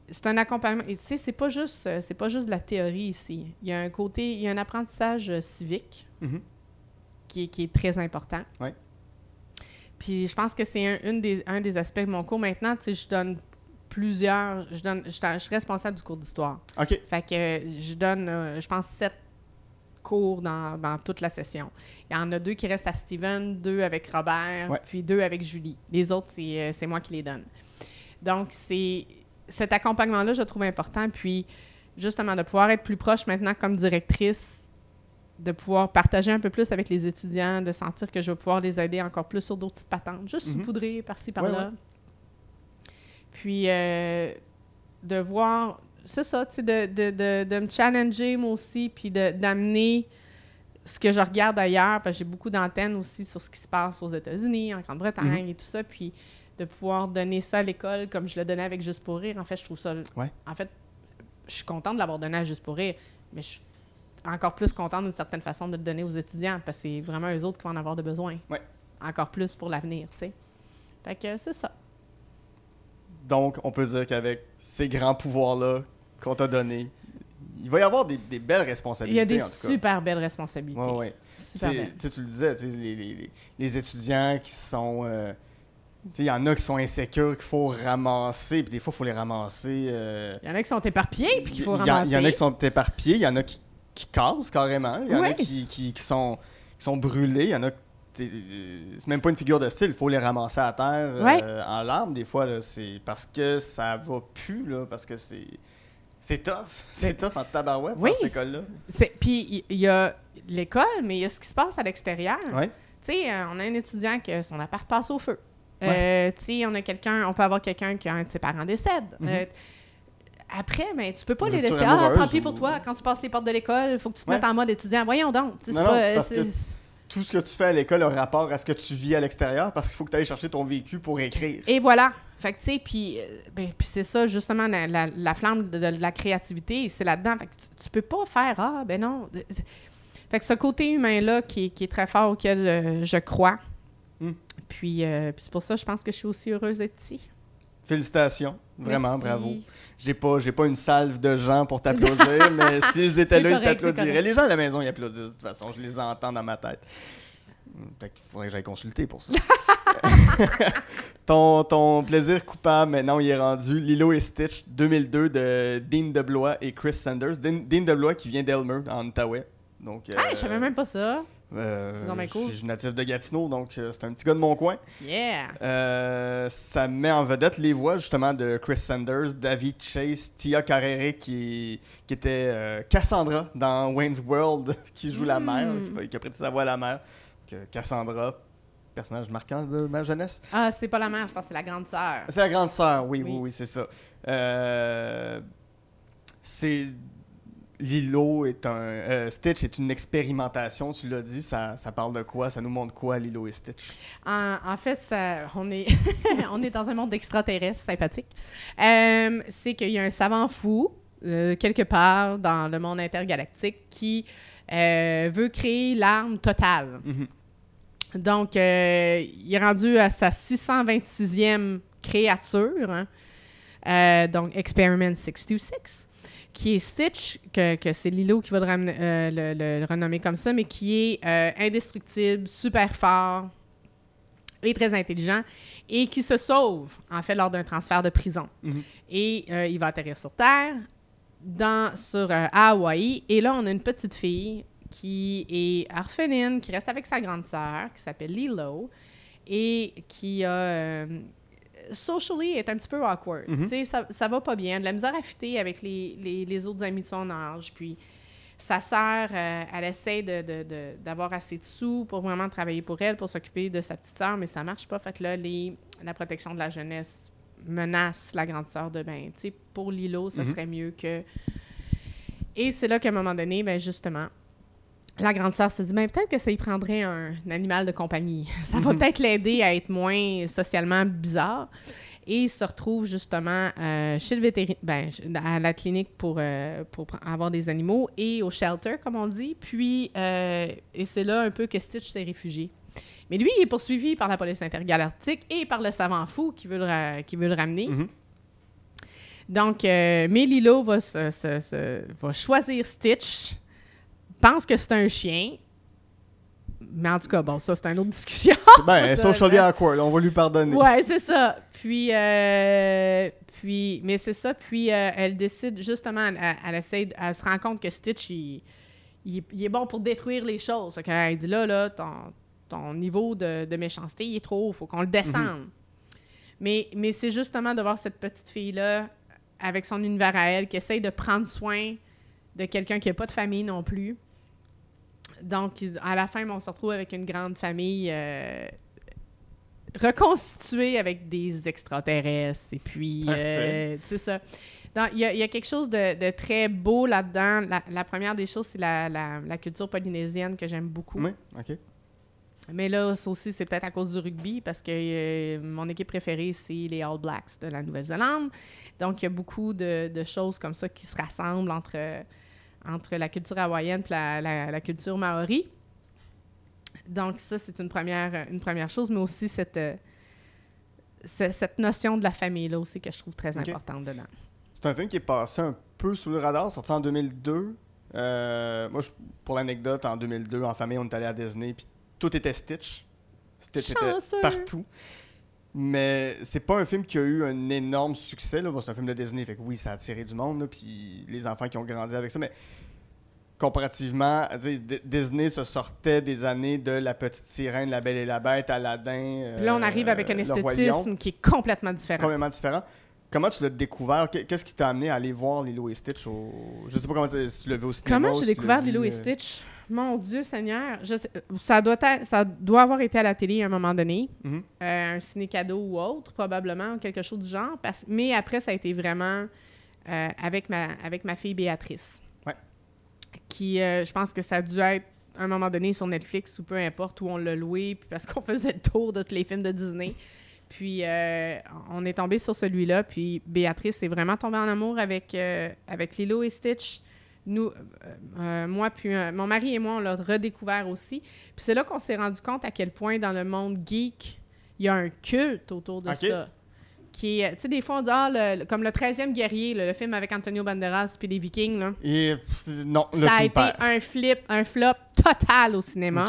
S3: c'est un accompagnement. Et tu sais, c'est pas juste c'est pas juste de la théorie ici. Il y a un côté, il y a un apprentissage civique
S2: Mhm.
S3: qui, est, qui est très important.
S2: Ouais.
S3: Puis je pense que c'est un, une des, un des aspects de mon cours. Maintenant, tu sais, je donne plusieurs. Je, donne, je, je suis responsable du cours d'histoire.
S2: OK.
S3: Fait que euh, je donne, euh, je pense, sept cours dans, dans toute la session. Il y en a deux qui restent à Steven, deux avec Robert,
S2: Ouais.
S3: puis deux avec Julie. Les autres, c'est euh, c'est moi qui les donne. Donc, c'est cet accompagnement-là, je le trouve important. Puis, justement, de pouvoir être plus proche maintenant comme directrice, de pouvoir partager un peu plus avec les étudiants, de sentir que je vais pouvoir les aider encore plus sur d'autres petites patentes, juste
S2: Mhm.
S3: saupoudrer par-ci,
S2: Ouais,
S3: par-là.
S2: ouais.
S3: Puis, euh, de voir, c'est ça, tu sais, de, de, de, de me challenger moi aussi, puis d'amener ce que je regarde ailleurs, parce que j'ai beaucoup d'antennes aussi sur ce qui se passe aux États-Unis, en Grande-Bretagne
S2: Mhm.
S3: et tout ça, puis de pouvoir donner ça à l'école comme je le donnais avec Juste pour rire. En fait, je trouve ça...
S2: Ouais.
S3: En fait, je suis contente de l'avoir donné à Juste pour rire, mais je suis encore plus contente d'une certaine façon de le donner aux étudiants, parce que c'est vraiment eux autres qui vont en avoir de besoin.
S2: Ouais.
S3: Encore plus pour l'avenir, tu sais. Fait que c'est ça.
S2: Donc, on peut dire qu'avec ces grands pouvoirs-là qu'on t'a donnés, il va y avoir des, des belles
S3: Il y
S2: responsabilités,
S3: a des
S2: en tout cas.
S3: super belles responsabilités.
S2: Ouais, ouais.
S3: Super belles.
S2: tu le disais, les, les- étudiants qui sont. euh, tu sais, il y en a qui sont insécures, qu'il faut ramasser, puis des fois, il faut les ramasser. euh,
S3: Il y en a qui sont éparpillés puis qu'il faut ramasser.
S2: Il y en a qui sont éparpillés, il y en a qui, qui cassent carrément, il y en a qui, qui, qui sont, qui sont brûlés, il y en a. euh, C'est même pas une figure de style, il faut les ramasser à terre euh, en larmes des fois. C'est parce que ça va plus, là, parce que c'est. C'est tough. C'est tough en tabarouette
S3: Oui.
S2: cette école-là.
S3: Puis il y, y a l'école, mais il y a ce qui se passe à l'extérieur.
S2: Ouais.
S3: Tu sais, euh, on a un étudiant que son appart passe au feu. Euh, tu sais, on a quelqu'un, on peut avoir quelqu'un qui a un de ses parents décède.
S2: Mhm.
S3: Euh, après, mais tu peux pas les laisser. Ah, tant pis
S2: ou-
S3: pour toi. Quand tu passes les portes de l'école, il faut que tu te
S2: Ouais.
S3: mettes en mode étudiant. Voyons donc.
S2: Non,
S3: pas,
S2: parce
S3: c'est-
S2: que tout ce que tu fais à l'école a rapport à ce que tu vis à l'extérieur parce qu'il faut que tu ailles chercher ton vécu pour écrire.
S3: Et voilà. Fait que, tu sais, puis, euh, ben, c'est ça, justement, la, la- la flamme de, de la créativité, c'est là-dedans. Fait que tu, tu peux pas faire, ah, ben non. Fait que ce côté humain-là qui, est- qui est très fort auquel euh, je crois.
S2: Hmm.
S3: Puis, euh, puis c'est pour ça, je pense que je suis aussi heureuse d'être ici.
S2: Félicitations, vraiment,
S3: Merci.
S2: bravo. J'ai pas, j'ai pas une salve de gens pour t'applaudir, mais s'ils étaient là, ils
S3: correct,
S2: t'applaudiraient. Les gens à la maison, ils applaudissent de toute façon, je les entends dans ma tête. Hmm, Peut-être qu'il faudrait que j'aille consulter pour ça. ton, ton plaisir coupable, maintenant, il est rendu Lilo et Stitch 2002 de Dean DeBlois et Chris Sanders. Dean, Dean DeBlois qui vient d'Elmer, en Outaouais. Donc,
S3: Ah,
S2: euh,
S3: je savais même pas ça.
S2: Euh,
S3: cool.
S2: Je suis natif de Gatineau, donc euh, c'est un petit gars de mon coin.
S3: Yeah!
S2: Euh, ça met en vedette les voix justement de Chris Sanders, David Chase, Tia Carrere qui, qui était euh, Cassandra dans Wayne's World, qui joue la
S3: Mm.
S2: mère, qui, a prêté sa voix à la mère. Donc, Cassandra, personnage marquant de ma jeunesse.
S3: Ah, c'est pas la mère, je pense que c'est la grande sœur.
S2: C'est la grande sœur, oui, oui,
S3: Oui.
S2: oui, c'est ça. C'est. Lilo est un. euh, Stitch est une expérimentation, tu l'as dit. Ça, ça parle de quoi? Ça nous montre quoi, Lilo et Stitch?
S3: En, en fait, ça- on, est on est dans un monde d'extraterrestres sympathique. Euh, c'est qu'il y a un savant fou, euh, quelque part dans le monde intergalactique, qui veut créer l'arme totale.
S2: Mhm.
S3: Donc, il est rendu à sa 626e créature, hein. Donc Experiment 626, qui est Stitch, que, que c'est Lilo qui va le, ramener- euh, le- le- le renommer comme ça, mais qui est euh, indestructible, super fort et très intelligent, et qui se sauve, en fait, lors d'un transfert de prison.
S2: Mhm.
S3: Et euh, il va atterrir sur Terre, dans, sur, à Hawaï, et là, on a une petite fille qui est orpheline, qui reste avec sa grande sœur, qui s'appelle Lilo, et qui a... socially, est un petit peu awkward. Tu sais, ça, ça va pas bien. De la misère à fitter avec les, les, les autres amis de son âge. Puis sa sœur, euh, elle essaie de- de- de- d'avoir assez de sous pour vraiment travailler pour elle, pour s'occuper de sa petite sœur, mais ça marche pas. Fait que là, les, la protection de la jeunesse menace la grande sœur de, ben, tu sais, pour Lilo, ça
S2: Mhm.
S3: serait mieux que... Et c'est là qu'à un moment donné, ben justement, la grande sœur se dit, ben, peut-être que ça y prendrait un, un animal de compagnie. Ça va
S2: Mhm.
S3: peut-être l'aider à être moins socialement bizarre. Et il se retrouve justement euh, chez le vétérinaire, ben, à la clinique pour, euh, pour avoir des animaux et au shelter, comme on dit. Puis, euh, et c'est là un peu que Stitch s'est réfugié. Mais lui, il est poursuivi par la police intergalactique et par le savant fou qui veut le, qui veut le ramener.
S2: Mhm.
S3: Donc, mais Lilo va, se- se- se- va choisir Stitch, pense que c'est un chien. Mais en tout cas, bon, ça, c'est une autre discussion.
S2: C'est ben, socially awkward, on va lui pardonner.
S3: ouais, c'est ça. Puis, euh, puis, mais c'est ça. Puis, euh, elle décide justement, elle, elle essaie, de- elle se rend compte que Stitch, il, il- il est bon pour détruire les choses. Fait qu'elle dit là, là, ton, ton niveau de, de méchanceté, il est trop haut, faut qu'on le descende. Mais, mais c'est justement de voir cette petite fille-là, avec son univers à elle, qui essaye de prendre soin de quelqu'un qui n'a pas de famille non plus. Donc, ils- à la fin, on se retrouve avec une grande famille euh, reconstituée avec des extraterrestres. Et puis, euh, c'est ça. Donc, Il y, a- il y a quelque chose de, de très beau là-dedans. La, la première des choses, c'est la, la- la culture polynésienne que j'aime beaucoup.
S2: Oui, ok.
S3: Mais là, ça aussi, c'est peut-être à cause du rugby, parce que euh, mon équipe préférée, c'est les All Blacks de la Nouvelle-Zélande. Donc, il y a beaucoup de, de choses comme ça qui se rassemblent entre, entre la culture hawaïenne et la, la- la culture maori. Donc, ça, c'est une première, une première chose, mais aussi cette, euh, ce- cette notion de la famille-là aussi que je trouve très importante dedans.
S2: C'est un film qui est passé un peu sous le radar, sorti en 2002. Euh, moi, je- pour l'anecdote, en 2002, en famille, on est allé à Disney, puis tout était Stitch. Stitch
S3: Chanceux.
S2: était partout. Mais c'est pas un film qui a eu un énorme succès. Là. Bon, c'est un film de Disney, fait que oui, ça a attiré du monde, là, puis les enfants qui ont grandi avec ça. Mais comparativement, Disney se sortait des années de La Petite Sirène, La Belle et la Bête, Aladdin.
S3: Puis là, on
S2: euh,
S3: arrive avec un
S2: Roi Lion
S3: esthétisme qui est complètement différent.
S2: complètement différent. Comment tu l'as découvert? Qu'est- Qu'est-ce qui t'a amené à aller voir Lilo et Stitch au... Je sais pas comment tu, si tu l'as vu au cinéma.
S3: Comment j'ai découvert Lilo et
S2: euh,
S3: Stitch? Mon Dieu Seigneur, je sais- ça, doit être- ça doit avoir été à la télé à un moment donné,
S2: mhm.
S3: euh, un ciné-cadeau ou autre, probablement, quelque chose du genre. parce- mais après, ça a été vraiment euh, avec, ma, avec ma fille Béatrice.
S2: Ouais.
S3: Qui, euh, je pense que ça a dû être à un moment donné sur Netflix ou peu importe où on l'a loué, puis parce qu'on faisait le tour de tous les films de Disney. Puis euh, on est tombé sur celui-là, puis Béatrice est vraiment tombée en amour avec, euh, avec Lilo et Stitch. Nous, euh, euh, moi, puis euh, mon mari et moi, on l'a redécouvert aussi. Puis c'est là qu'on s'est rendu compte à quel point dans le monde geek, il y a un culte autour de ça. Qui est, tu sais, des fois, on dit, ah, le- comme le 13e guerrier, là, le film avec Antonio Banderas puis les Vikings, là.
S2: Et non, là,
S3: ça a été un flip, un flop total au cinéma.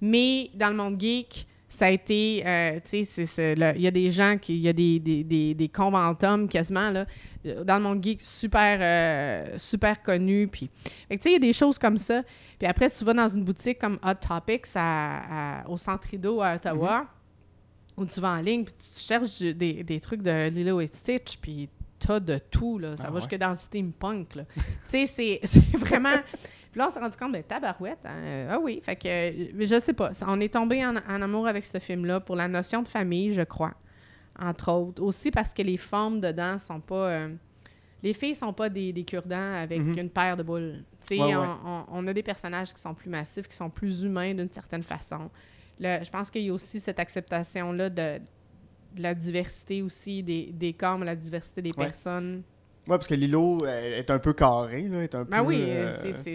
S3: Mais dans le monde geek, ça a été, euh, tu sais, il y a des gens qui, il y a des, des, des, des conventums quasiment, là, dans le monde geek, super, euh, super connus. Puis, fait que, tu sais, il y a des choses comme ça. Puis après, tu vas dans une boutique comme Hot Topics à- à- au Centre Rideau à Ottawa, où tu vas en ligne, puis tu cherches des, des trucs de Lilo et Stitch, puis t'as de tout, là. Ça
S2: Ah
S3: va
S2: ouais.
S3: jusque dans le steampunk, là. tu sais, c'est vraiment... Puis là, on s'est rendu compte, ben, tabarouette, hein, ah oui, fait que, euh, je sais pas, on est tombé en, en amour avec ce film-là pour la notion de famille, je crois, entre autres. Aussi parce que les formes dedans sont pas... euh, les filles sont pas des, des cure-dents avec
S2: Mhm.
S3: une paire de boules.
S2: Ouais,
S3: on, on- a des personnages qui sont plus massifs, qui sont plus humains d'une certaine façon. Le- je pense qu'il y a aussi cette acceptation-là de, de la diversité aussi des, des corps, la diversité des
S2: Ouais.
S3: personnes.
S2: Ouais, parce que Lilo est un peu carré, là, est un
S3: Ben
S2: peu...
S3: oui,
S2: euh,
S3: c'est-
S2: sais,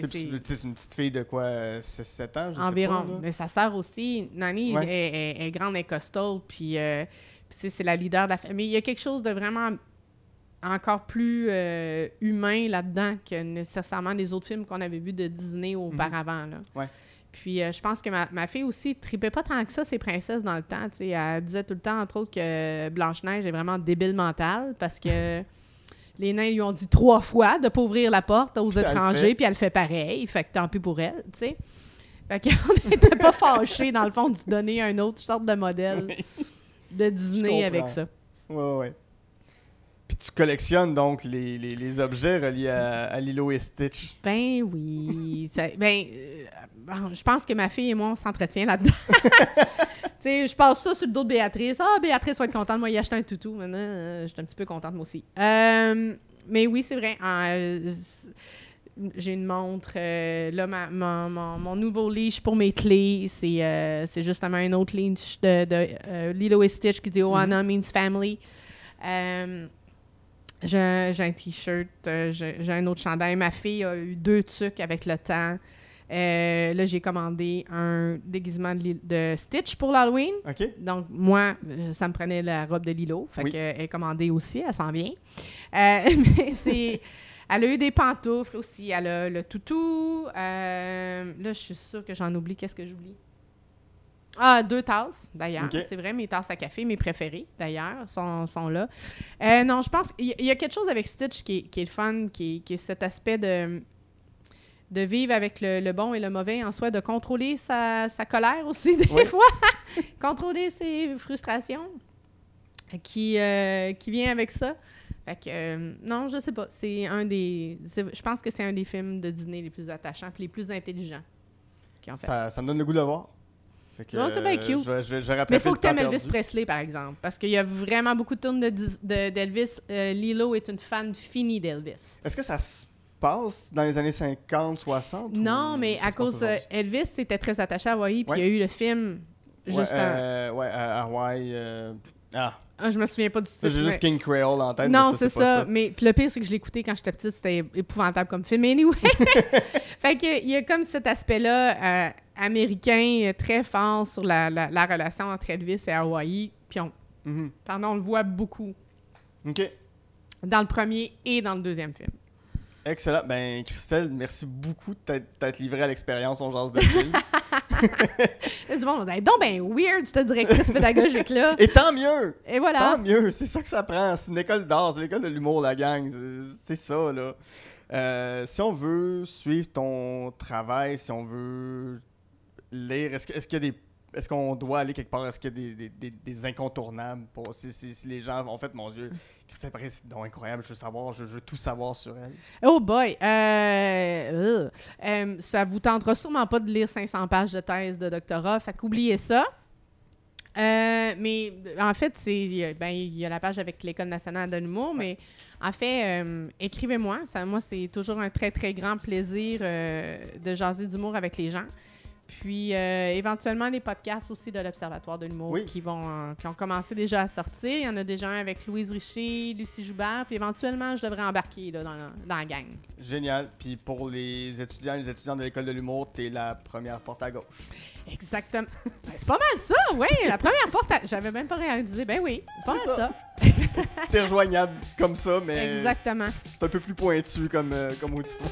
S2: sais, une petite fille de quoi, euh, 7 ans, je sais
S3: environ.
S2: pas, là.
S3: mais sa sœur aussi, Nani,
S2: Ouais.
S3: est, est- est grande et costaud, puis euh, c'est la leader de la famille. Il y a quelque chose de vraiment encore plus euh, humain là-dedans que nécessairement les autres films qu'on avait vus de Disney auparavant. là.
S2: Mhm. Ouais.
S3: Puis euh, je pense que ma, ma fille aussi tripait pas tant que ça ses princesses dans le temps. sais. Elle disait tout le temps, entre autres, que Blanche-Neige est vraiment débile mentale parce que les nains lui ont dit trois fois de pas ouvrir la porte aux
S2: Puis
S3: étrangers, puis elle fait pareil. Fait que tant pis pour elle, tu sais. Fait qu'on n'était pas fâchés, dans le fond, de se donner un autre sorte de modèle de
S2: Je
S3: avec ça.
S2: Ouais, ouais. Puis tu collectionnes donc les, les, les objets reliés à, à Lilo et Stitch.
S3: Ben oui. Ça- ben, euh, bon, je pense que ma fille et moi, on s'entretient là-dedans. tu sais, je passe ça sur le dos de Béatrice. Ah, Béatrice va être contente. Moi, il a acheté un toutou. Maintenant, euh, je suis un petit peu contente, moi aussi. Euh, mais oui, c'est vrai. c'est- j'ai une montre. là, ma- mon, mon- mon nouveau leash pour mes clés, c'est euh, c'est justement un autre leash de, de Lilo et Stitch qui dit Oana means family. J'ai un, t-shirt, euh, j'ai un autre chandail. Ma fille a eu deux trucs avec le temps. Euh, là, j'ai commandé un déguisement de, de Stitch pour l'Halloween. Donc, moi, euh, ça me prenait la robe de Lilo. Fait
S2: Oui.
S3: qu'elle est commandée aussi, elle s'en vient. Euh, mais c'est... Elle a eu des pantoufles aussi. Elle a le toutou. Euh, là, je suis sûre que j'en oublie. Qu'est-ce que j'oublie? Ah, deux tasses, d'ailleurs. C'est vrai, mes tasses à café, mes préférées, d'ailleurs, sont, sont là. Euh, non, je pense qu'il y, a- quelque chose avec Stitch qui est, qui est le fun, qui est, qui est cet aspect de, de vivre avec le, le bon et le mauvais en soi, de contrôler sa, sa colère aussi, des
S2: Oui.
S3: fois. contrôler ses frustrations qui, euh, qui vient avec ça. Fait que, euh, non, je sais pas. C'est un des. Je pense que c'est un des films de Disney les plus attachants et les plus intelligents qui ont fait.
S2: Ça, ça me donne le goût de le voir. Que,
S3: Non, c'est bien
S2: euh,
S3: cute.
S2: Je vais, je vais, je vais
S3: Mais il faut que tu aimes Elvis
S2: perdu.
S3: Presley, par exemple. Parce qu'il y a vraiment beaucoup de tournes de Dis- de- d'Elvis. Euh, Lilo est une fan finie d'Elvis.
S2: Est-ce que ça se passe dans les années 50, 60?
S3: Non,
S2: ou
S3: mais à cause.
S2: aujourd'hui?
S3: Elvis était très attaché à Hawaii, puis
S2: Ouais.
S3: il y a eu le film. Juste
S2: ouais, euh, ouais, à Hawaï. euh, Ah,
S3: Ah, je me souviens pas du titre.
S2: j'ai juste
S3: mais-
S2: King Creole en tête.
S3: Non, c'est ça. Mais le pire, c'est que je écouté quand j'étais petite. C'était épouvantable comme film. Anyway. fait que il y a comme cet aspect-là euh, américain euh, très fort sur la, la- la relation entre Elvis et Hawaii. Puis on,
S2: Mhm.
S3: pardon, on le voit beaucoup
S2: OK.
S3: dans le premier et dans le deuxième film.
S2: Excellent. Ben, Christelle, merci beaucoup de t'être- livrée à l'expérience On Jase de
S3: du monde va dire, donc ben weird, cette directrice pédagogique-là.
S2: Et tant mieux!
S3: Et voilà.
S2: Tant mieux, c'est ça que ça prend. C'est une école d'art, c'est l'école de l'humour, la gang. C'est- C'est ça, là. Euh, si on veut suivre ton travail, si on veut lire, est-ce que- est-ce qu'il y a des. Est-ce qu'on doit aller quelque part? Est-ce qu'il y a des, des- incontournables pour si, si- si les gens en fait, mon Dieu, Christelle Paris, c'est donc incroyable, je veux savoir, je, veux tout savoir sur elle.
S3: Oh boy! Euh, ugh. Euh, ça vous tentera sûrement pas de lire 500 pages de thèse de doctorat, fait qu'oubliez ça. Euh, mais en fait, c'est ben, il y a la page avec l'École nationale de l'humour, mais en fait, euh, écrivez-moi. Ça, moi, c'est toujours un très, très grand plaisir euh, de jaser d'humour avec les gens. Puis, euh, éventuellement, les podcasts aussi de l'Observatoire de l'humour
S2: Oui.
S3: qui, vont, euh, qui ont commencé déjà à sortir. Il y en a déjà un avec Louise Richer, Lucie Joubert. Puis, éventuellement, je devrais embarquer là, dans, la, dans la gang.
S2: Génial. Puis pour les étudiants, les étudiants de l'école de l'humour, t'es la première porte à gauche.
S3: Exactement. Ben, c'est pas mal ça, oui. La première porte, à- j'avais même pas réalisé. Ben oui, c'est pas mal ça.
S2: T'es rejoignable comme ça, mais
S3: Exactement.
S2: c'est un peu plus pointu comme, euh, comme auditoire.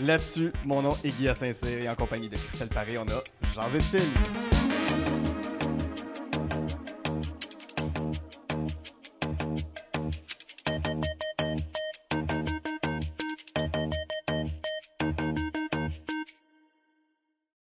S2: Là-dessus, mon nom est Guy Saint-Cyr et en compagnie de Christelle Paré, on a Jean film.